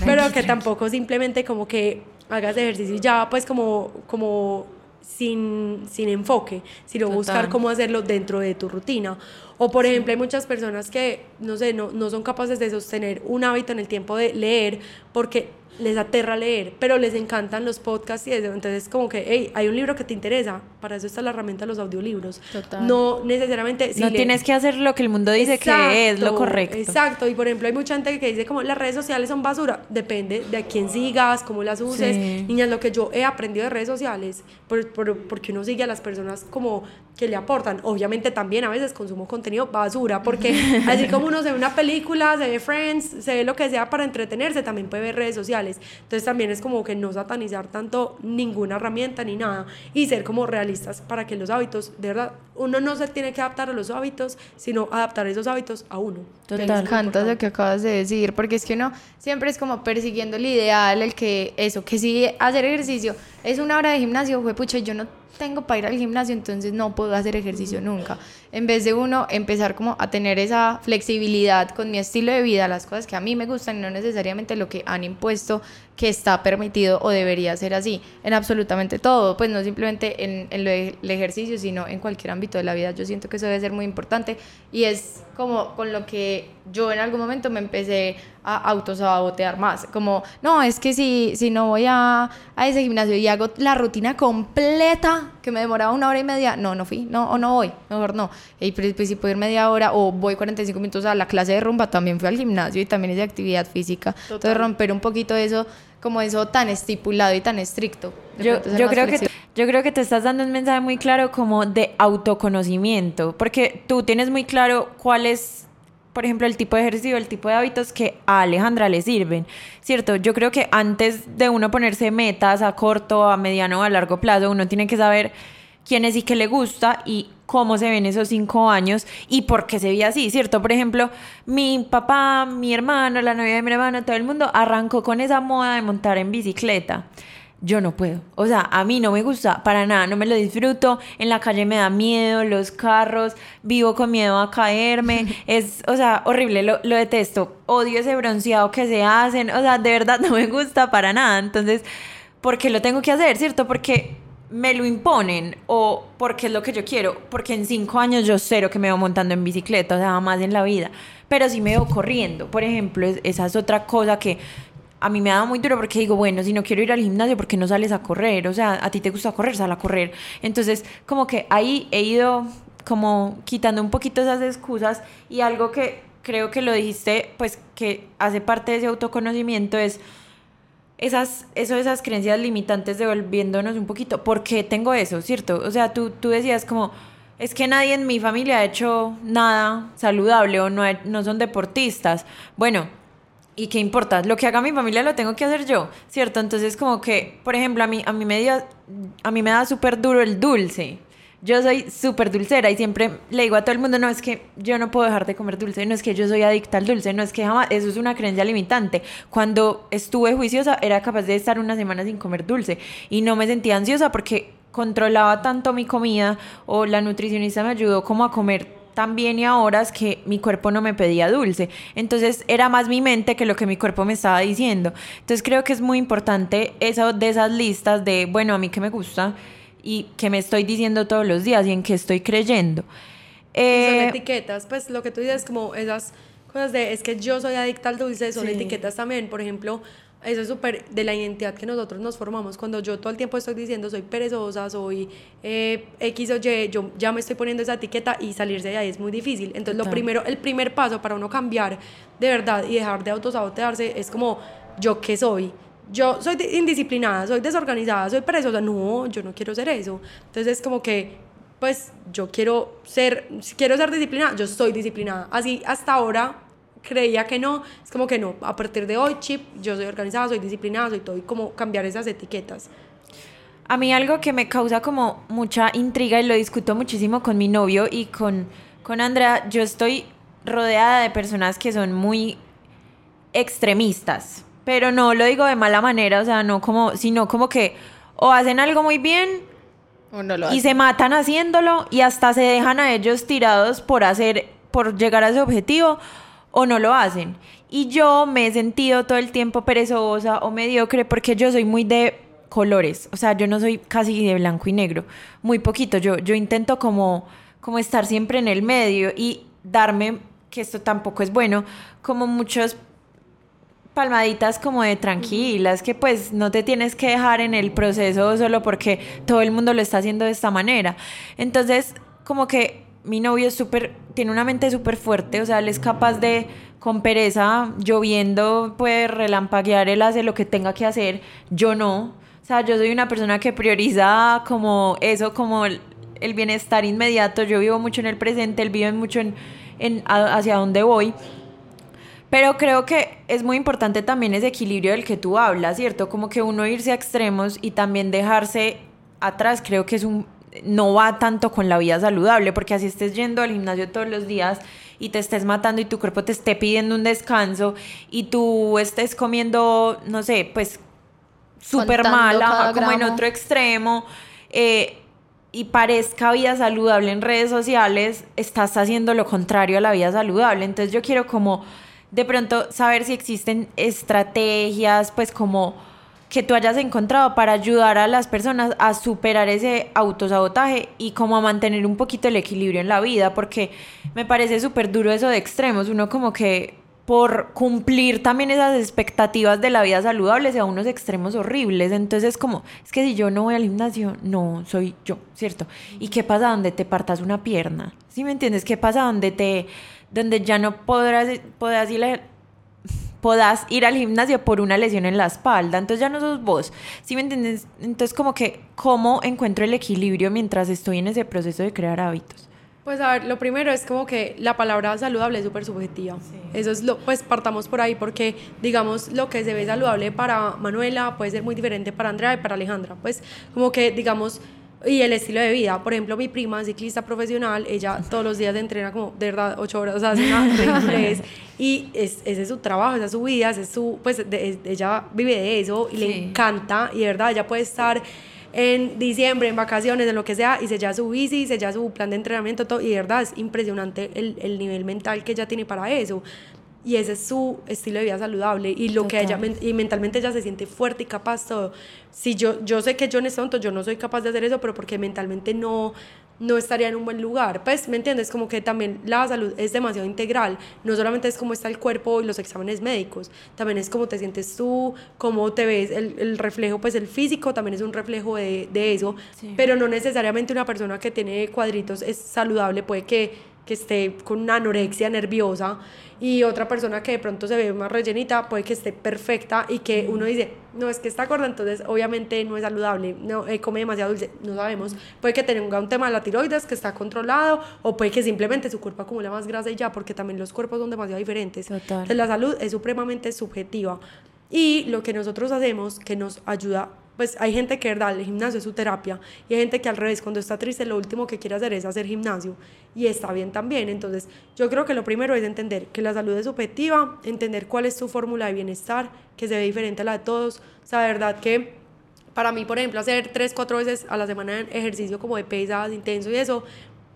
pero que tampoco simplemente como que hagas ejercicio ya pues como, como sin, sin enfoque, sino buscar cómo hacerlo dentro de tu rutina. O por ejemplo, hay muchas personas que, no sé, no, no son capaces de sostener un hábito en el tiempo de leer porque les aterra leer, pero les encantan los podcasts y eso. Entonces, como que, hey, hay un libro que te interesa, para eso está la herramienta de los audiolibros. Total. No necesariamente. no tienes que hacer lo que el mundo dice que es lo correcto. Exacto. Y por ejemplo, hay mucha gente que dice, como las redes sociales son basura. Depende de a quién sigas, cómo las uses. Niñas, lo que yo he aprendido de redes sociales, por, por, porque uno sigue a las personas como que le aportan. Obviamente también a veces consumo contenido basura, porque así como uno se ve una película, se ve Friends, se ve lo que sea para entretenerse, también puede ver redes sociales. Entonces también es como que no satanizar tanto ninguna herramienta ni nada y ser como realistas para que los hábitos, de verdad, uno no se tiene que adaptar a los hábitos, sino adaptar esos hábitos a uno. Total. Me encanta lo que acabas de decir, porque es que uno siempre es como persiguiendo el ideal, el que eso, que si hacer ejercicio es una hora de gimnasio, fue pucha, yo no tengo para ir al gimnasio, entonces no puedo hacer ejercicio nunca. En vez de uno empezar como a tener esa flexibilidad con mi estilo de vida, las cosas que a mí me gustan y no necesariamente lo que han impuesto que está permitido o debería ser así en absolutamente todo, pues no simplemente en, en el ejercicio, sino en cualquier ámbito de la vida. Yo siento que eso debe ser muy importante y es como con lo que yo en algún momento me empecé a autosabotear más, como, no, es que si, si no voy a, a ese gimnasio y hago la rutina completa, que me demoraba una hora y media, no, no fui, no, o no voy, mejor no, y pues, pues, si puedo ir media hora o voy 45 minutos a la clase de rumba, también fui al gimnasio y también es de actividad física, entonces romper un poquito eso como eso tan estipulado y tan estricto. Yo, yo creo que yo creo que te estás dando un mensaje muy claro como de autoconocimiento, porque tú tienes muy claro cuál es, por ejemplo, el tipo de ejercicio, el tipo de hábitos que a Alejandra le sirven, ¿cierto? Yo creo que antes de uno ponerse metas a corto, a mediano o a largo plazo, uno tiene que saber quién es y qué le gusta y cómo se ven esos cinco años y por qué se ve así, ¿cierto? Por ejemplo, mi papá, mi hermano, la novia de mi hermano, todo el mundo arrancó con esa moda de montar en bicicleta. Yo no puedo. O sea, a mí no me gusta para nada, no me lo disfruto. En la calle me da miedo, los carros, vivo con miedo a caerme. Es, o sea, horrible, lo, lo detesto. Odio ese bronceado que se hacen. O sea, de verdad no me gusta para nada. Entonces, ¿por qué lo tengo que hacer, cierto? Porque me lo imponen o porque es lo que yo quiero, porque en cinco años yo cero que me veo montando en bicicleta, o sea, más en la vida, pero sí me veo corriendo, por ejemplo, esa es otra cosa que a mí me da muy duro porque digo, bueno, si no quiero ir al gimnasio, ¿por qué no sales a correr? O sea, a ti te gusta correr, sal a correr. Entonces, como que ahí he ido como quitando un poquito esas excusas y algo que creo que lo dijiste, pues que hace parte de ese autoconocimiento es esas, eso, esas creencias limitantes devolviéndonos un poquito. ¿Por qué tengo eso, cierto? O sea, tú, tú decías como, es que nadie en mi familia ha hecho nada saludable o no, no son deportistas. Bueno, ¿y qué importa? Lo que haga mi familia lo tengo que hacer yo, ¿cierto? Entonces como que, por ejemplo, a mí, a mí me, a mí me da súper duro el dulce yo soy súper dulcera y siempre le digo a todo el mundo, no es que yo no puedo dejar de comer dulce, no es que yo soy adicta al dulce, no es que jamás, eso es una creencia limitante. Cuando estuve juiciosa era capaz de estar una semana sin comer dulce y no me sentía ansiosa porque controlaba tanto mi comida o la nutricionista me ayudó como a comer tan bien y a horas que mi cuerpo no me pedía dulce. Entonces era más mi mente que lo que mi cuerpo me estaba diciendo. Entonces creo que es muy importante eso de esas listas de, bueno, a mí que me gusta y que me estoy diciendo todos los días y en qué estoy creyendo. Eh, son etiquetas, pues lo que tú dices como esas cosas de es que yo soy adicta al dulce, son etiquetas también. Por ejemplo, eso es súper de la identidad que nosotros nos formamos. Cuando yo todo el tiempo estoy diciendo soy perezosa, soy eh, X o Y, yo ya me estoy poniendo esa etiqueta y salirse de ahí es muy difícil. Entonces, lo primero, el primer paso para uno cambiar de verdad y dejar de autosabotearse es como, ¿yo qué soy? Yo soy indisciplinada, soy desorganizada, soy perezosa. No, yo no quiero ser eso. Entonces, es como que, pues, yo quiero ser, quiero ser disciplinada, yo soy disciplinada. Así hasta ahora creía que no, es como que no, a partir de hoy, chip, yo soy organizada, soy disciplinada, soy todo, y como cambiar esas etiquetas. A mí algo que me causa como mucha intriga y lo discuto muchísimo con mi novio y con, con Andrea, yo estoy rodeada de personas que son muy extremistas, pero no lo digo de mala manera, o sea, no como, sino como que o hacen algo muy bien o no lo y se matan haciéndolo y hasta se dejan a ellos tirados por hacer, por llegar a ese objetivo o no lo hacen. Y yo me he sentido todo el tiempo perezosa o mediocre porque yo soy muy de colores, o sea, yo no soy casi de blanco y negro, muy poquito, yo, yo intento como, como estar siempre en el medio y darme, que esto tampoco es bueno, como muchos palmaditas como de tranquilas, que pues no te tienes que dejar en el proceso solo porque todo el mundo lo está haciendo de esta manera. Entonces, como que mi novio es súper, tiene una mente súper fuerte, o sea, él es capaz de, con pereza, lloviendo, puede relampaguear, él hace lo que tenga que hacer, yo no. O sea, yo soy una persona que prioriza como eso, como el, bienestar inmediato, yo vivo mucho en el presente, él vive mucho en, en hacia dónde voy. Pero creo que es muy importante también ese equilibrio del que tú hablas, ¿cierto? Como que uno irse a extremos y también dejarse atrás, creo que es un, no va tanto con la vida saludable, porque así estés yendo al gimnasio todos los días y te estés matando y tu cuerpo te esté pidiendo un descanso y tú estés comiendo, no sé, pues súper mala, como en otro extremo, eh, y parezca vida saludable en redes sociales, estás haciendo lo contrario a la vida saludable. Entonces yo quiero como de pronto saber si existen estrategias, pues como que tú hayas encontrado para ayudar a las personas a superar ese autosabotaje y como a mantener un poquito el equilibrio en la vida, porque me parece súper duro eso de extremos, uno como que por cumplir también esas expectativas de la vida saludable sea unos extremos horribles, entonces como, es que si yo no voy al gimnasio, no soy yo, ¿cierto? ¿Y qué pasa donde te partas una pierna? ¿Sí me entiendes? ¿Qué pasa donde te donde ya no podrás, podrás ir puedas ir al gimnasio por una lesión en la espalda, entonces ya no sos vos, ¿sí me entiendes? Entonces como que, ¿cómo encuentro el equilibrio mientras estoy en ese proceso de crear hábitos? Pues a ver, lo primero es como que la palabra saludable es súper subjetiva. Eso es lo, pues partamos por ahí porque digamos lo que se ve saludable para Manuela puede ser muy diferente para Andrea y para Alejandra. Pues como que digamos y el estilo de vida. Por ejemplo, mi prima, ciclista profesional, ella todos los días entrena como de verdad ocho horas, o sea, hace una y es, ese es su trabajo, esa es su vida, es su, pues ella vive de eso y le encanta. Y de verdad ella puede estar en diciembre, en vacaciones, en lo que sea, y se ya su bici, se ya su plan de entrenamiento, todo, y de verdad es impresionante el, el nivel mental que ella tiene para eso y ese es su estilo de vida saludable y lo que ella y mentalmente ella se siente fuerte y capaz todo. Si yo yo sé que yo en este momento yo no soy capaz de hacer eso pero porque mentalmente no no estaría en un buen lugar pues me entiendes como que también la salud es demasiado integral no solamente es cómo está el cuerpo y los exámenes médicos también es cómo te sientes tú cómo te ves el, el reflejo pues el físico también es un reflejo de, de eso pero no necesariamente una persona que tiene cuadritos es saludable puede que que esté con una anorexia nerviosa y otra persona que de pronto se ve más rellenita puede que esté perfecta y que uno dice, no, es que está gorda, entonces obviamente no es saludable, no eh, come demasiado dulce, no sabemos. Puede que tenga un tema de la tiroides que está controlado o puede que simplemente su cuerpo acumula más grasa y ya, porque también los cuerpos son demasiado diferentes. Entonces la salud es supremamente subjetiva. Y lo que nosotros hacemos que nos ayuda pues hay gente que, verdad, el gimnasio es su terapia y hay gente que al revés, cuando está triste, lo último que quiere hacer es hacer gimnasio y está bien también. Entonces, yo creo que lo primero es entender que la salud es subjetiva, entender cuál es su fórmula de bienestar, que se ve diferente a la de todos. O sea, verdad que para mí, por ejemplo, hacer tres, cuatro veces a la semana ejercicio como de pesas, intenso y eso,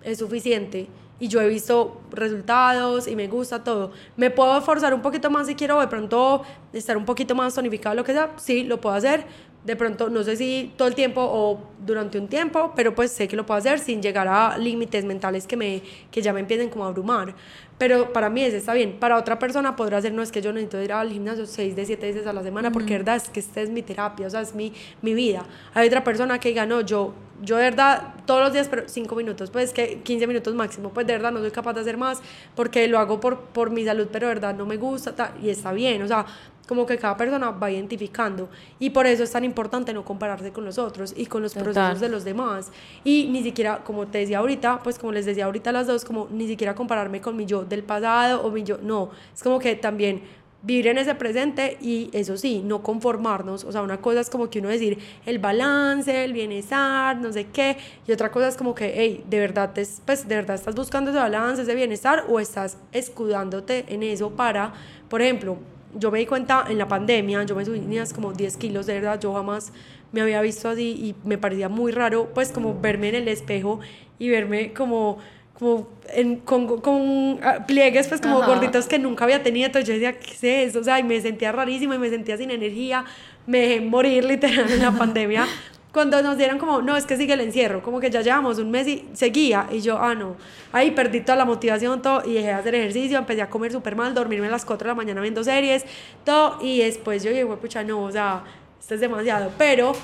es suficiente. Y yo he visto resultados y me gusta todo. ¿Me puedo esforzar un poquito más si quiero de pronto estar un poquito más tonificado, lo que sea? Sí, lo puedo hacer de pronto, no sé si todo el tiempo o durante un tiempo, pero pues sé que lo puedo hacer sin llegar a límites mentales que, me, que ya me empiecen como a abrumar. Pero para mí ese está bien. Para otra persona podrá ser, no es que yo necesito ir al gimnasio seis de siete veces a la semana, porque verdad es que esta es mi terapia, o sea, es mi, mi vida. Hay otra persona que diga, no, yo, yo de verdad todos los días, pero cinco minutos, pues que 15 minutos máximo, pues de verdad no soy capaz de hacer más porque lo hago por, por mi salud, pero de verdad no me gusta y está bien. O sea, como que cada persona va identificando y por eso es tan importante no compararse con los otros y con los procesos de los demás y ni siquiera como te decía ahorita pues como les decía ahorita a las dos como ni siquiera compararme con mi yo del pasado o mi yo no es como que también vivir en ese presente y eso sí, no conformarnos. O sea, una cosa es como que uno decir el balance, el bienestar, no sé qué, y otra cosa es como que, hey, de verdad, te, pues, de verdad estás buscando ese balance, ese bienestar o estás escudándote en eso para, por ejemplo, yo me di cuenta en la pandemia, yo me subí como 10 kilos, de verdad, yo jamás me había visto así y me parecía muy raro, pues como verme en el espejo y verme como, como en, con, con ah, pliegues, pues como gorditos que nunca había tenido, entonces yo decía, ¿qué es eso? O sea, y me sentía rarísima y me sentía sin energía, me dejé morir literal en la pandemia. Cuando nos dieron como, no, es que sigue el encierro, como que ya llevamos un mes y seguía, y yo, ah, no, ahí perdí toda la motivación, todo, y dejé de hacer ejercicio, empecé a comer súper mal, dormirme a las 4 de la mañana viendo series, todo, y después yo dije, pucha, no, o sea, esto es demasiado, pero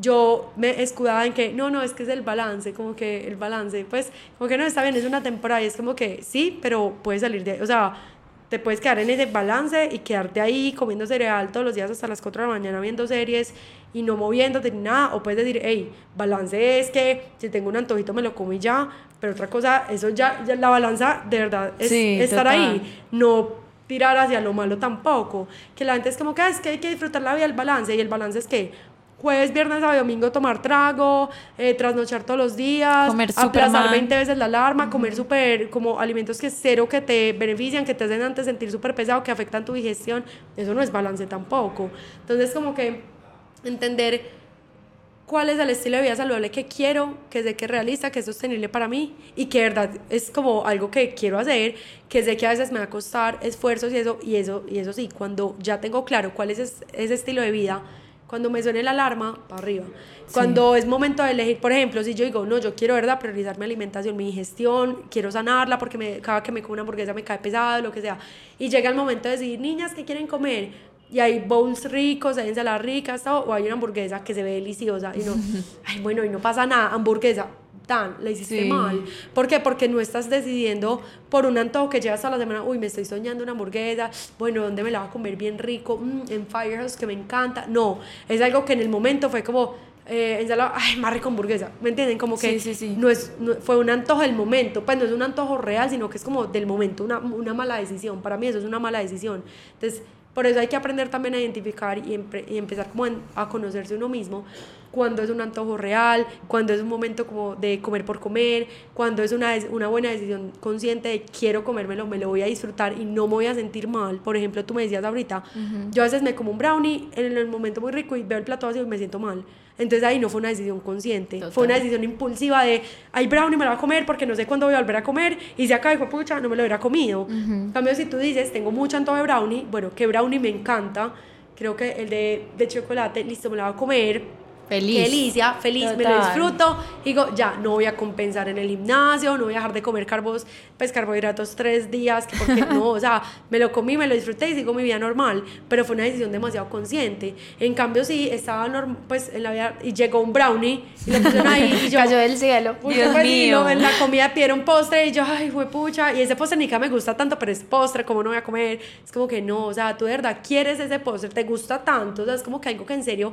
yo me escudaba en que, no, no, es que es el balance, como que el balance, pues, como que no, está bien, es una temporada, y es como que sí, pero puedes salir de, o sea, te puedes quedar en ese balance y quedarte ahí comiendo cereal todos los días hasta las 4 de la mañana viendo series y no moviéndote ni nada, o puedes decir, hey, balance es que si tengo un antojito me lo como y ya, pero otra cosa, eso ya, ya la balanza de verdad es estar ahí, no tirar hacia lo malo tampoco, que la gente es como que ah, es que hay que disfrutar la vida del balance y el balance es que jueves, viernes, sábado, domingo tomar trago, eh, trasnochar todos los días, comer aplazar 20 veces la alarma, comer súper como alimentos que cero que te benefician, que te hacen antes sentir súper pesado, que afectan tu digestión, eso no es balance tampoco. Entonces como que entender cuál es el estilo de vida saludable que quiero, que sé que es realista, que es sostenible para mí y que de verdad es como algo que quiero hacer, que sé que a veces me va a costar esfuerzos y eso, y eso, y eso sí, cuando ya tengo claro cuál es ese estilo de vida, cuando me suene la alarma, para arriba. Cuando es momento de elegir, por ejemplo, si yo digo, no, yo quiero, ¿verdad?, priorizar mi alimentación, mi digestión, quiero sanarla porque me, cada que me como una hamburguesa me cae pesado, lo que sea. Y llega el momento de decir, niñas, ¿qué quieren comer? Y hay bowls ricos, hay ensaladas ricas, o hay una hamburguesa que se ve deliciosa. Y no, ay, bueno, y no pasa nada, hamburguesa tan, le hiciste mal. ¿Por qué? Porque no estás decidiendo por un antojo que llevas a la semana, uy, me estoy soñando una hamburguesa, bueno, ¿dónde me la va a comer bien rico? Mm, en Firehouse, que me encanta. No, es algo que en el momento fue como, eh, ensalada, ay, más rico hamburguesa, ¿me entienden? Como que sí, sí, No es, fue un antojo del momento, pues no es un antojo real, sino que es como del momento, una, una mala decisión. Para mí eso es una mala decisión. Entonces, por eso hay que aprender también a identificar y, y empezar como a conocerse uno mismo cuando es un antojo real, cuando es un momento como de comer por comer, cuando es una, una buena decisión consciente de quiero comérmelo, me lo voy a disfrutar y no me voy a sentir mal. Por ejemplo, tú me decías ahorita, yo a veces me como un brownie en el momento muy rico y veo el plato vacío y me siento mal. Entonces ahí no fue una decisión consciente, fue una decisión impulsiva de, hay brownie, me lo voy a comer porque no sé cuándo voy a volver a comer y si acá dijo, pucha, no me lo hubiera comido. En cambio, si tú dices, tengo mucho antojo de brownie, bueno, que brownie me encanta, creo que el de, de chocolate, listo, me lo voy a comer, Feliz. Qué delicia, feliz, me lo disfruto. Digo, ya, no voy a compensar en el gimnasio, no voy a dejar de comer carbos, pues carbohidratos tres días, que porque no, o sea, me lo comí, me lo disfruté y sigo mi vida normal, pero fue una decisión demasiado consciente. En cambio, sí, estaba normal, pues en la vida, y llegó un brownie, y lo pusieron ahí, y yo... Cayó del cielo. Dios pues, mío. en la comida pidieron postre, y yo, ay, fue pucha, y ese postre ni que me gusta tanto, pero es postre, ¿cómo no voy a comer? Es como que no, o sea, tú de verdad quieres ese postre, te gusta tanto, o sea, es como que algo que en serio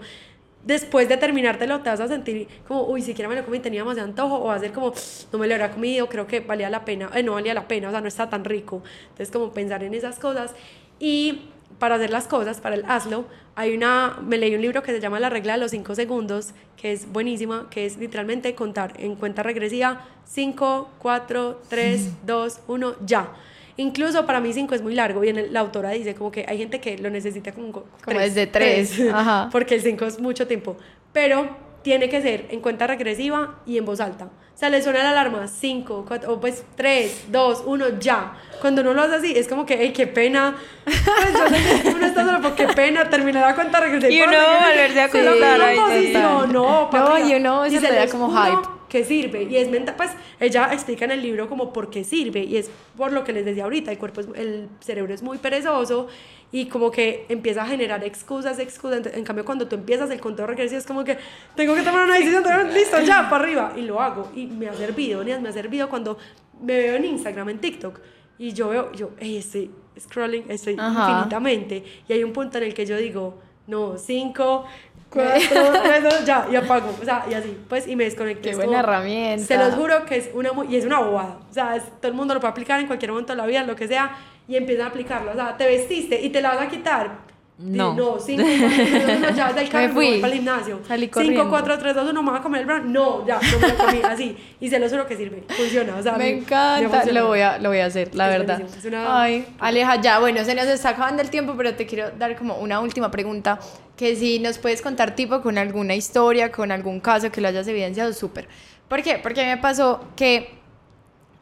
después de terminártelo te vas a sentir como, uy, siquiera me lo comí, tenía más antojo, o va a ser como, no me lo habría comido, creo que valía la pena, eh, no valía la pena, o sea, no está tan rico. Entonces, como pensar en esas cosas. Y para hacer las cosas, para el hazlo, hay una, me leí un libro que se llama La regla de los 5 segundos, que es buenísima, que es literalmente contar en cuenta regresiva 5, 4, 3, 2, 1, ya. Incluso para mí 5 es muy largo y la autora dice como que hay gente que lo necesita como, como desde 3, porque el 5 es mucho tiempo. Pero tiene que ser en cuenta regresiva y en voz alta. O sea, le suena la alarma 5, 4, o pues 3, 2, 1, ya. Cuando uno lo hace así, es como que, ¡ay, qué pena! Pues uno está solo, porque qué pena, terminar la cuenta regresiva. Y uno volverse a contar ahí, no, papi, No, y uno y se le da como hype. Que sirve. Y es mental pues ella explica en el libro como por qué sirve y es por lo que les decía ahorita el cuerpo es, el cerebro es muy perezoso y como que empieza a generar excusas excusas en cambio cuando tú empiezas el conteo regresivo es como que tengo que tomar una decisión listo ya para arriba y lo hago. Y me ha servido Nías, me ha servido cuando me veo en Instagram en TikTok y yo veo yo "Ey, estoy scrolling estoy Ajá. infinitamente y hay un punto en el que yo digo no cinco cuatro tres dos, ya y apago o sea y así pues y me desconecto Qué buena herramienta. se los juro que es una y es una bobada. O sea, es- todo el mundo lo puede aplicar en cualquier momento de la vida, lo que sea, y empieza a aplicarlo. O sea, te vestiste y te la vas a quitar. No. No, 5, 4, 3, 2, 1, ya del carro, me fui. voy para el gimnasio. Salí 5, corriendo. 4, 3, 2, 1, me voy a comer el brownie. No, ya, no me lo comí, así. Y se lo juro que sirve, funciona. O sea, Me encanta, funciona. lo voy, a, lo voy a hacer, la Es verdad. una- Ay, Aleja, ya, bueno, se nos está acabando el tiempo, pero te quiero dar como una última pregunta, que si nos puedes contar tipo con alguna historia, con algún caso que lo hayas evidenciado, súper. ¿Por qué? Porque a mí me pasó que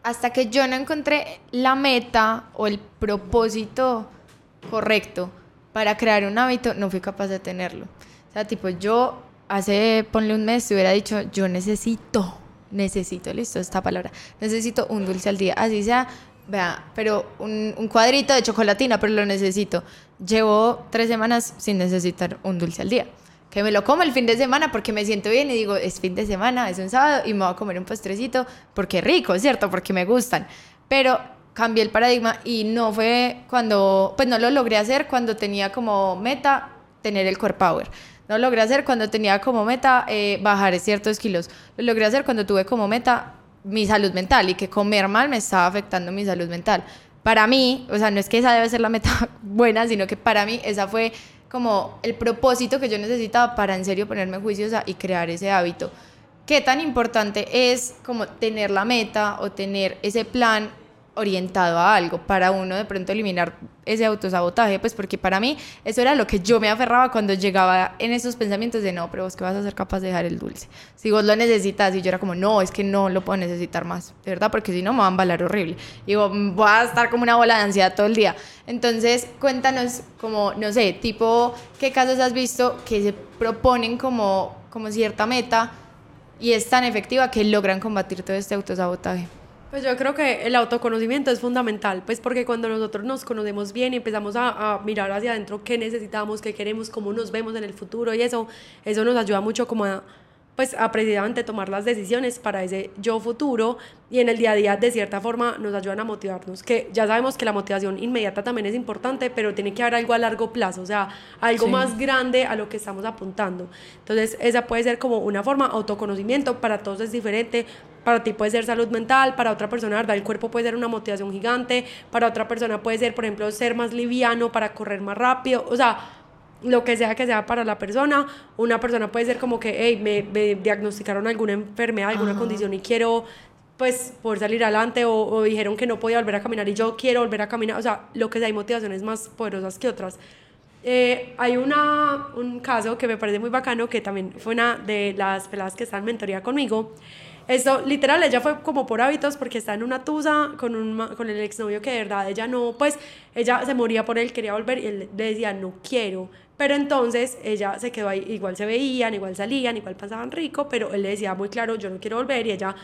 hasta que yo no encontré la meta o el propósito correcto para crear un hábito, no fui capaz de tenerlo. O sea, tipo, yo hace, ponle un mes, te hubiera dicho, yo necesito, necesito, listo, esta palabra, necesito un dulce al día, así sea, vea, pero un, un cuadrito de chocolatina, pero lo necesito. Llevo tres semanas sin necesitar un dulce al día. Que me lo como el fin de semana porque me siento bien y digo, es fin de semana, es un sábado y me voy a comer un postrecito porque rico, ¿cierto? Porque me gustan. Pero cambié el paradigma y no fue cuando, pues no lo logré hacer cuando tenía como meta tener el core power. No lo logré hacer cuando tenía como meta eh, bajar ciertos kilos. Lo logré hacer cuando tuve como meta mi salud mental y que comer mal me estaba afectando mi salud mental. Para mí, o sea, no es que esa debe ser la meta buena, sino que para mí esa fue como el propósito que yo necesitaba para en serio ponerme juiciosa y crear ese hábito. ¿Qué tan importante es como tener la meta o tener ese plan orientado a algo para uno de pronto eliminar ese autosabotaje? Pues porque para mí eso era lo que yo me aferraba cuando llegaba en esos pensamientos de no, pero vos que vas a ser capaz de dejar el dulce. Si vos lo necesitas y yo era como, no, es que no lo puedo necesitar más, de verdad, porque si no me va a embalar horrible. Y voy a estar como una bola de ansiedad todo el día. Entonces, cuéntanos como, no sé, tipo, ¿qué casos has visto que se proponen como, como cierta meta y es tan efectiva que logran combatir todo este autosabotaje? Pues yo creo que el autoconocimiento es fundamental, pues porque cuando nosotros nos conocemos bien y empezamos a, mirar hacia adentro qué necesitamos, qué queremos, cómo nos vemos en el futuro y eso, eso nos ayuda mucho como a, pues a precisamente tomar las decisiones para ese yo futuro y en el día a día de cierta forma nos ayudan a motivarnos, que ya sabemos que la motivación inmediata también es importante, pero tiene que haber algo a largo plazo, o sea, algo Sí. más grande a lo que estamos apuntando. Entonces, esa puede ser como una forma, autoconocimiento, para todos es diferente, para ti puede ser salud mental, para otra persona, ¿verdad? El cuerpo puede ser una motivación gigante, para otra persona puede ser, por ejemplo, ser más liviano para correr más rápido, o sea, lo que sea que sea para la persona. Una persona puede ser como que, hey, me, me diagnosticaron alguna enfermedad, alguna Ajá. condición y quiero, pues, poder salir adelante o, o dijeron que no podía volver a caminar y yo quiero volver a caminar. O sea, lo que sea, hay motivaciones más poderosas que otras. Eh, hay una, un caso que me parece muy bacano, que también fue una de las peladas que están en mentoría conmigo. Esto, literal, ella fue como por hábitos porque está en una tusa con, un, con el exnovio que de verdad ella no, pues ella se moría por él, quería volver y él le decía no quiero. Pero entonces ella se quedó ahí, igual se veían, igual salían, igual pasaban rico, pero él le decía muy claro yo no quiero volver y ella,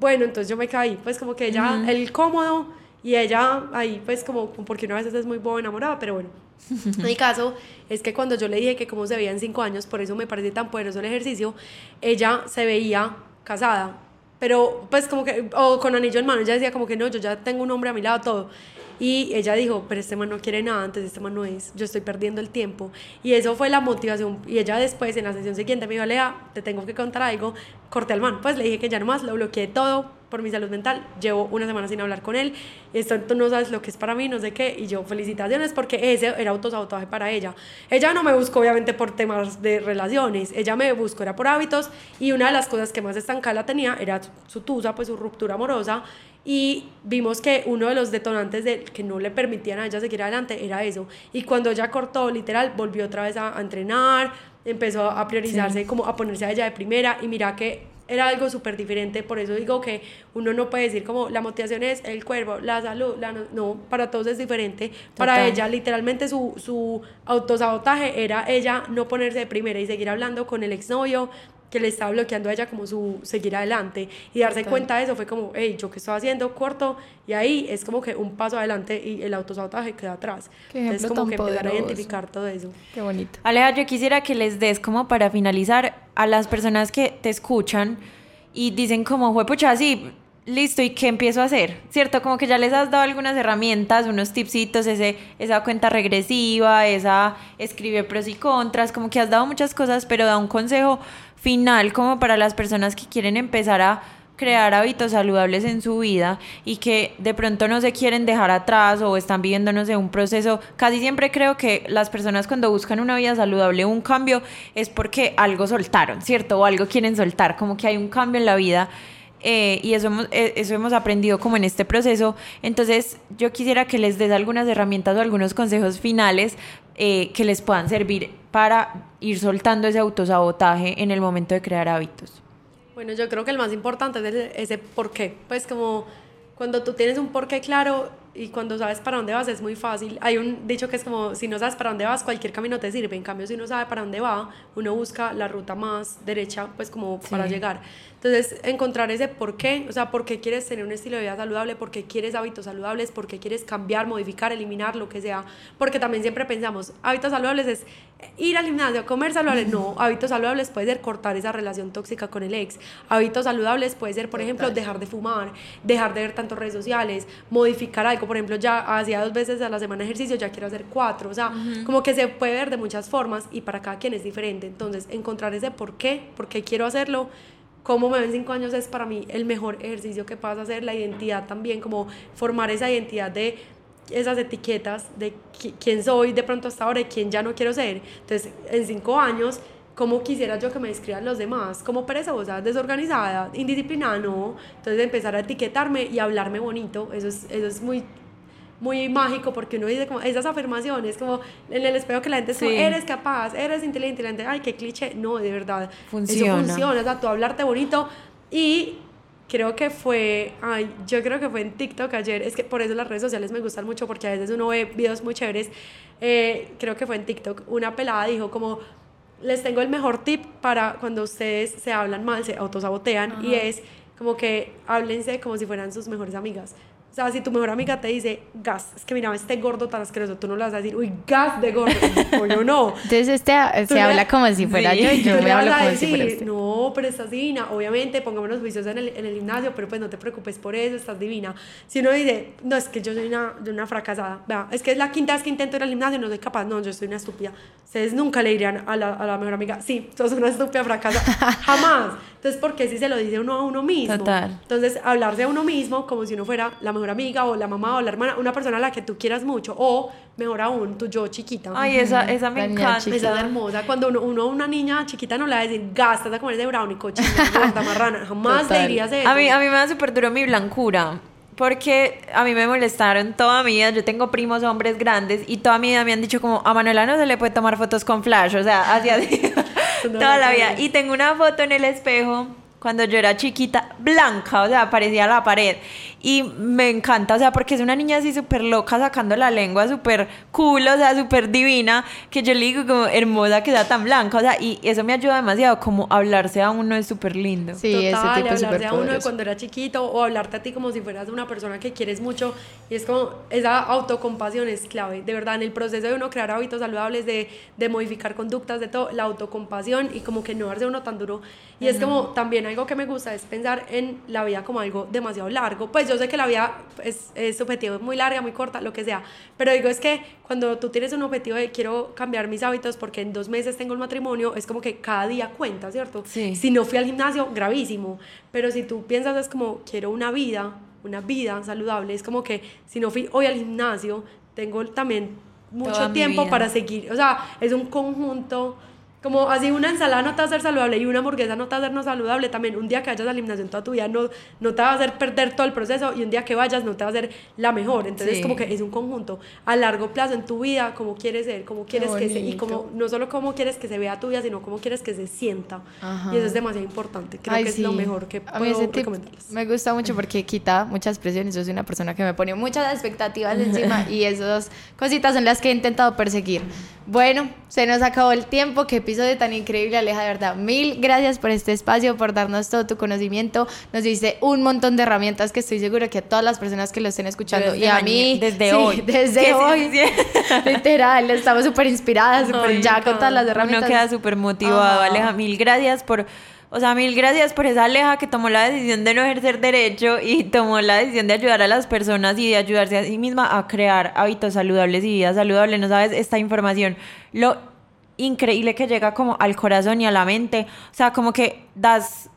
bueno, entonces yo me caí, pues como que ella, el cómodo y ella ahí pues como, porque una vez es muy boba enamorada, pero bueno. Mi caso es que cuando yo le dije que cómo se veía en cinco años, por eso me parece tan poderoso el ejercicio, ella se veía casada, pero pues como que, o con anillo en mano, ella decía como que no, yo ya tengo un hombre a mi lado, todo. Y ella dijo, pero este man no quiere nada, entonces este man no es, yo estoy perdiendo el tiempo. Y eso fue la motivación. Y ella después, en la sesión siguiente, me dijo, Lea, te tengo que contar algo. Corté al man. Pues le dije que ya nomás lo bloqueé todo por mi salud mental. Llevo una semana sin hablar con él. Esto tú no sabes lo que es para mí, no sé qué. Y yo, felicitaciones, porque ese era autosabotaje para ella. Ella no me buscó, obviamente, por temas de relaciones. Ella me buscó, era por hábitos. Y una de las cosas que más estancada tenía era su tusa, pues su ruptura amorosa y vimos que uno de los detonantes de, que no le permitían a ella seguir adelante era eso. Y cuando ella cortó, literal, volvió otra vez a, a entrenar, empezó a priorizarse, como a ponerse a ella de primera y mira que era algo súper diferente, por eso digo que uno no puede decir como la motivación es el cuerpo, la salud, la no, para todos es diferente. Para ella, literalmente su, su autosabotaje era ella no ponerse de primera y seguir hablando con el exnovio, que le estaba bloqueando a ella como su seguir adelante y darse cuenta de eso fue como, hey, yo qué estoy haciendo, corto, y ahí es como que un paso adelante y el autosabotaje queda atrás. Qué es como que empezar a identificar todo eso. Qué bonito. Aleja, yo quisiera que les des como para finalizar a las personas que te escuchan y dicen como, fue pucha, sí, listo, ¿y qué empiezo a hacer? ¿Cierto? Como que ya les has dado algunas herramientas, unos tipsitos, ese, esa cuenta regresiva, esa escribe pros y contras, como que has dado muchas cosas, pero da un consejo final como para las personas que quieren empezar a crear hábitos saludables en su vida y que de pronto no se quieren dejar atrás o están viviendo, no un proceso. Casi siempre creo que las personas cuando buscan una vida saludable, un cambio, es porque algo soltaron, ¿cierto? O algo quieren soltar, como que hay un cambio en la vida. Eh, y eso hemos, eh, eso hemos aprendido como en este proceso. Entonces, yo quisiera que les des algunas herramientas o algunos consejos finales eh, que les puedan servir para ir soltando ese autosabotaje en el momento de crear hábitos? Bueno, yo creo que el más importante es ese, ese por qué. Pues como cuando tú tienes un por qué claro y cuando sabes para dónde vas es muy fácil. Hay un dicho que es como, si no sabes para dónde vas, cualquier camino te sirve. En cambio, si uno sabe para dónde va, uno busca la ruta más derecha, pues como para llegar. Entonces, encontrar ese por qué, o sea, por qué quieres tener un estilo de vida saludable, por qué quieres hábitos saludables, por qué quieres cambiar, modificar, eliminar, lo que sea. Porque también siempre pensamos, hábitos saludables es ir al gimnasio, comer saludable. No, hábitos saludables puede ser cortar esa relación tóxica con el ex. Hábitos saludables puede ser, por ejemplo, dejar de fumar, dejar de ver tantas redes sociales, modificar algo. Por ejemplo, ya hacía dos veces a la semana ejercicio, ya quiero hacer cuatro. O sea, como que se puede ver de muchas formas y para cada quien es diferente. Entonces, encontrar ese por qué, por qué quiero hacerlo cómo me ven cinco años es para mí el mejor ejercicio que puedas hacer, la identidad también, como formar esa identidad de esas etiquetas de quién soy de pronto hasta ahora y quién ya no quiero ser. Entonces, en cinco años, ¿cómo quisiera yo que me describan los demás? Como perezosa, desorganizada, indisciplinada, no. Entonces, empezar a etiquetarme y hablarme bonito, eso es, eso es muy muy mágico porque uno dice como esas afirmaciones, como en el espejo que la gente es como, eres capaz, eres inteligente, la gente, ay, qué cliché, no, de verdad, funciona. eso funciona, o sea, tú hablarte bonito y creo que fue, ay, yo creo que fue en TikTok ayer, es que por eso las redes sociales me gustan mucho porque a veces uno ve videos muy chéveres, eh, creo que fue en TikTok, una pelada dijo como, les tengo el mejor tip para cuando ustedes se hablan mal, se autosabotean y es como que háblense como si fueran sus mejores amigas. O sea, si tu mejor amiga te dice, gas, es que mira, este gordo tan asqueroso, tú no le vas a decir, uy, gas de gordo, o yo no. Entonces este se habla como si fuera yo y yo me hablo como si fuera usted. No, pero estás divina. Obviamente, pongámonos juicios en el, en el gimnasio, pero pues no te preocupes por eso, estás divina. Si uno dice, no, es que yo soy una, una fracasada, vea, es que es la quinta vez que intento ir al gimnasio y no soy capaz, no, yo soy una estúpida. Ustedes nunca le dirían a la, a la mejor amiga, sí, sos una estúpida fracasada, jamás. Entonces, ¿por qué si se lo dice uno a uno mismo? Total. Entonces, hablarse a uno mismo como si uno fuera la mejor amiga o la mamá o la hermana, una persona a la que tú quieras mucho, o mejor aún, tu yo chiquita. Ay, esa, esa me encanta. Esa es hermosa. Cuando uno, uno, una niña chiquita no le va a decir, gasta a comer de brownie, cochina, gorda, marrana. Jamás le dirías eso. A mí, a mí me da súper duro mi blancura. Porque a mí me molestaron toda mi vida. Yo tengo primos hombres grandes y toda mi vida me han dicho como a Manuela no se le puede tomar fotos con flash. O sea, hacia toda la vida. Y tengo una foto en el espejo cuando yo era chiquita, blanca, o sea, parecía la pared. Y me encanta, o sea, porque es una niña así súper loca, sacando la lengua, súper cool, o sea, súper divina, que yo le digo como hermosa que sea tan blanca, o sea, y eso me ayuda demasiado, como hablarse a uno es súper lindo. Sí, ese tipo hablarse a uno de cuando era chiquito, o hablarte a ti como si fueras una persona que quieres mucho, y es como, esa autocompasión es clave, de verdad, en el proceso de uno crear hábitos saludables, de, de modificar conductas, de todo, la autocompasión, y como que no darse uno tan duro, y es como, también algo que me gusta es pensar en la vida como algo demasiado largo. Pues yo sé que la vida es, es subjetivo, muy larga, muy corta, lo que sea. Pero digo, es que cuando tú tienes un objetivo de quiero cambiar mis hábitos porque en dos meses tengo el matrimonio, es como que cada día cuenta, ¿cierto? Sí. Si no fui al gimnasio, gravísimo. Pero si tú piensas es como quiero una vida, una vida saludable, es como que si no fui hoy al gimnasio, tengo también mucho tiempo para seguir. O sea, es un conjunto Como así una ensalada no te va a hacer saludable y una hamburguesa no te va a hacer no saludable, también un día que vayas al gimnasio en toda tu vida no, no te va a hacer perder todo el proceso y un día que vayas no te va a hacer la mejor. Entonces Sí. como que es un conjunto a largo plazo en tu vida, cómo quieres ser, cómo quieres que se, y como, no solo cómo quieres que se vea tu vida, sino cómo quieres que se sienta. Ajá. Y eso es demasiado importante. Creo Ay, que es lo sí. mejor que a puedo recomendarles. me gusta mucho porque quita muchas presiones. Yo soy una persona que me pone muchas expectativas encima y esas cositas son las que he intentado perseguir. Bueno, se nos acabó el tiempo. Qué episodio tan increíble, Aleja, de verdad. Mil gracias por este espacio, por darnos todo tu conocimiento. Nos diste un montón de herramientas que estoy segura que a todas las personas que lo estén escuchando Desde y a mí desde sí, hoy. desde hoy, sí, sí. literal, estamos súper inspiradas, súper ya con todas las Uno herramientas. queda súper motivado. Aleja. Mil gracias por, o sea, mil gracias por esa Aleja que tomó la decisión de no ejercer derecho y tomó la decisión de ayudar a las personas y de ayudarse a sí misma a crear hábitos saludables y vida saludable. No sabes, esta información, lo increíble que llega como al corazón y a la mente. O sea, como que das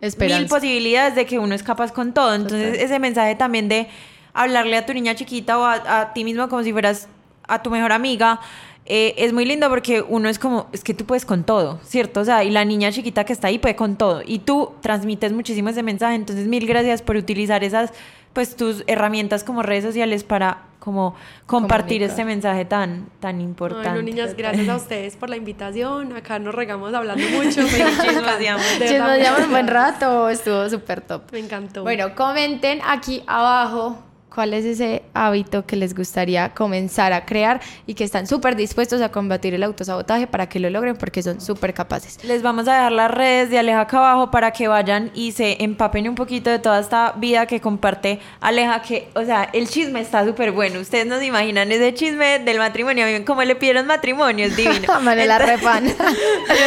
Esperanza. mil posibilidades de que uno es capaz con todo. Entonces, Total. ese mensaje también de hablarle a tu niña chiquita o a, a ti mismo como si fueras a tu mejor amiga. eh, es muy lindo porque uno es como, es que tú puedes con todo, ¿cierto? O sea, y la niña chiquita que está ahí puede con todo. Y tú transmites muchísimo ese mensaje. Entonces, mil gracias por utilizar esas, pues, tus herramientas como redes sociales para como compartir Comunicar. este mensaje tan, tan importante. Bueno, niñas, gracias a ustedes por la invitación. Acá nos regamos hablando mucho. Chismoseamos un buen rato, estuvo súper top. Me encantó. Bueno, comenten aquí abajo cuál es ese hábito que les gustaría comenzar a crear y que están súper dispuestos a combatir el autosabotaje para que lo logren porque son súper capaces. Les vamos a dejar las redes de Aleja acá abajo para que vayan y se empapen un poquito de toda esta vida que comparte Aleja, que, o sea, el chisme está súper bueno. Ustedes no se imaginan ese chisme del matrimonio, ¿ven cómo le pidieron matrimonio? Es divino. Entonces-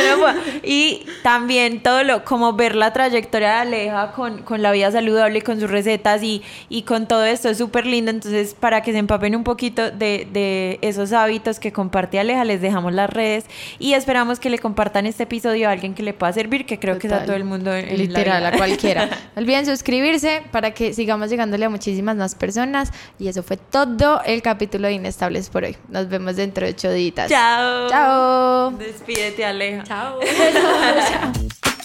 no puedo. Y también todo lo, como ver la trayectoria de Aleja con, con la vida saludable, con sus recetas y, y con todo esto es súper lindo. Entonces, para que se empapen un poquito de, de esos hábitos que comparte Aleja, les dejamos las redes y esperamos que le compartan este episodio a alguien que le pueda servir, que creo que es a todo el mundo. en la Literal, vida. a cualquiera. No olviden suscribirse para que sigamos llegándole a muchísimas más personas. Y eso fue todo el capítulo de Inestables por hoy. Nos vemos dentro de ocho días. Chao. Chao. Despídete, Aleja. Chao. Chao.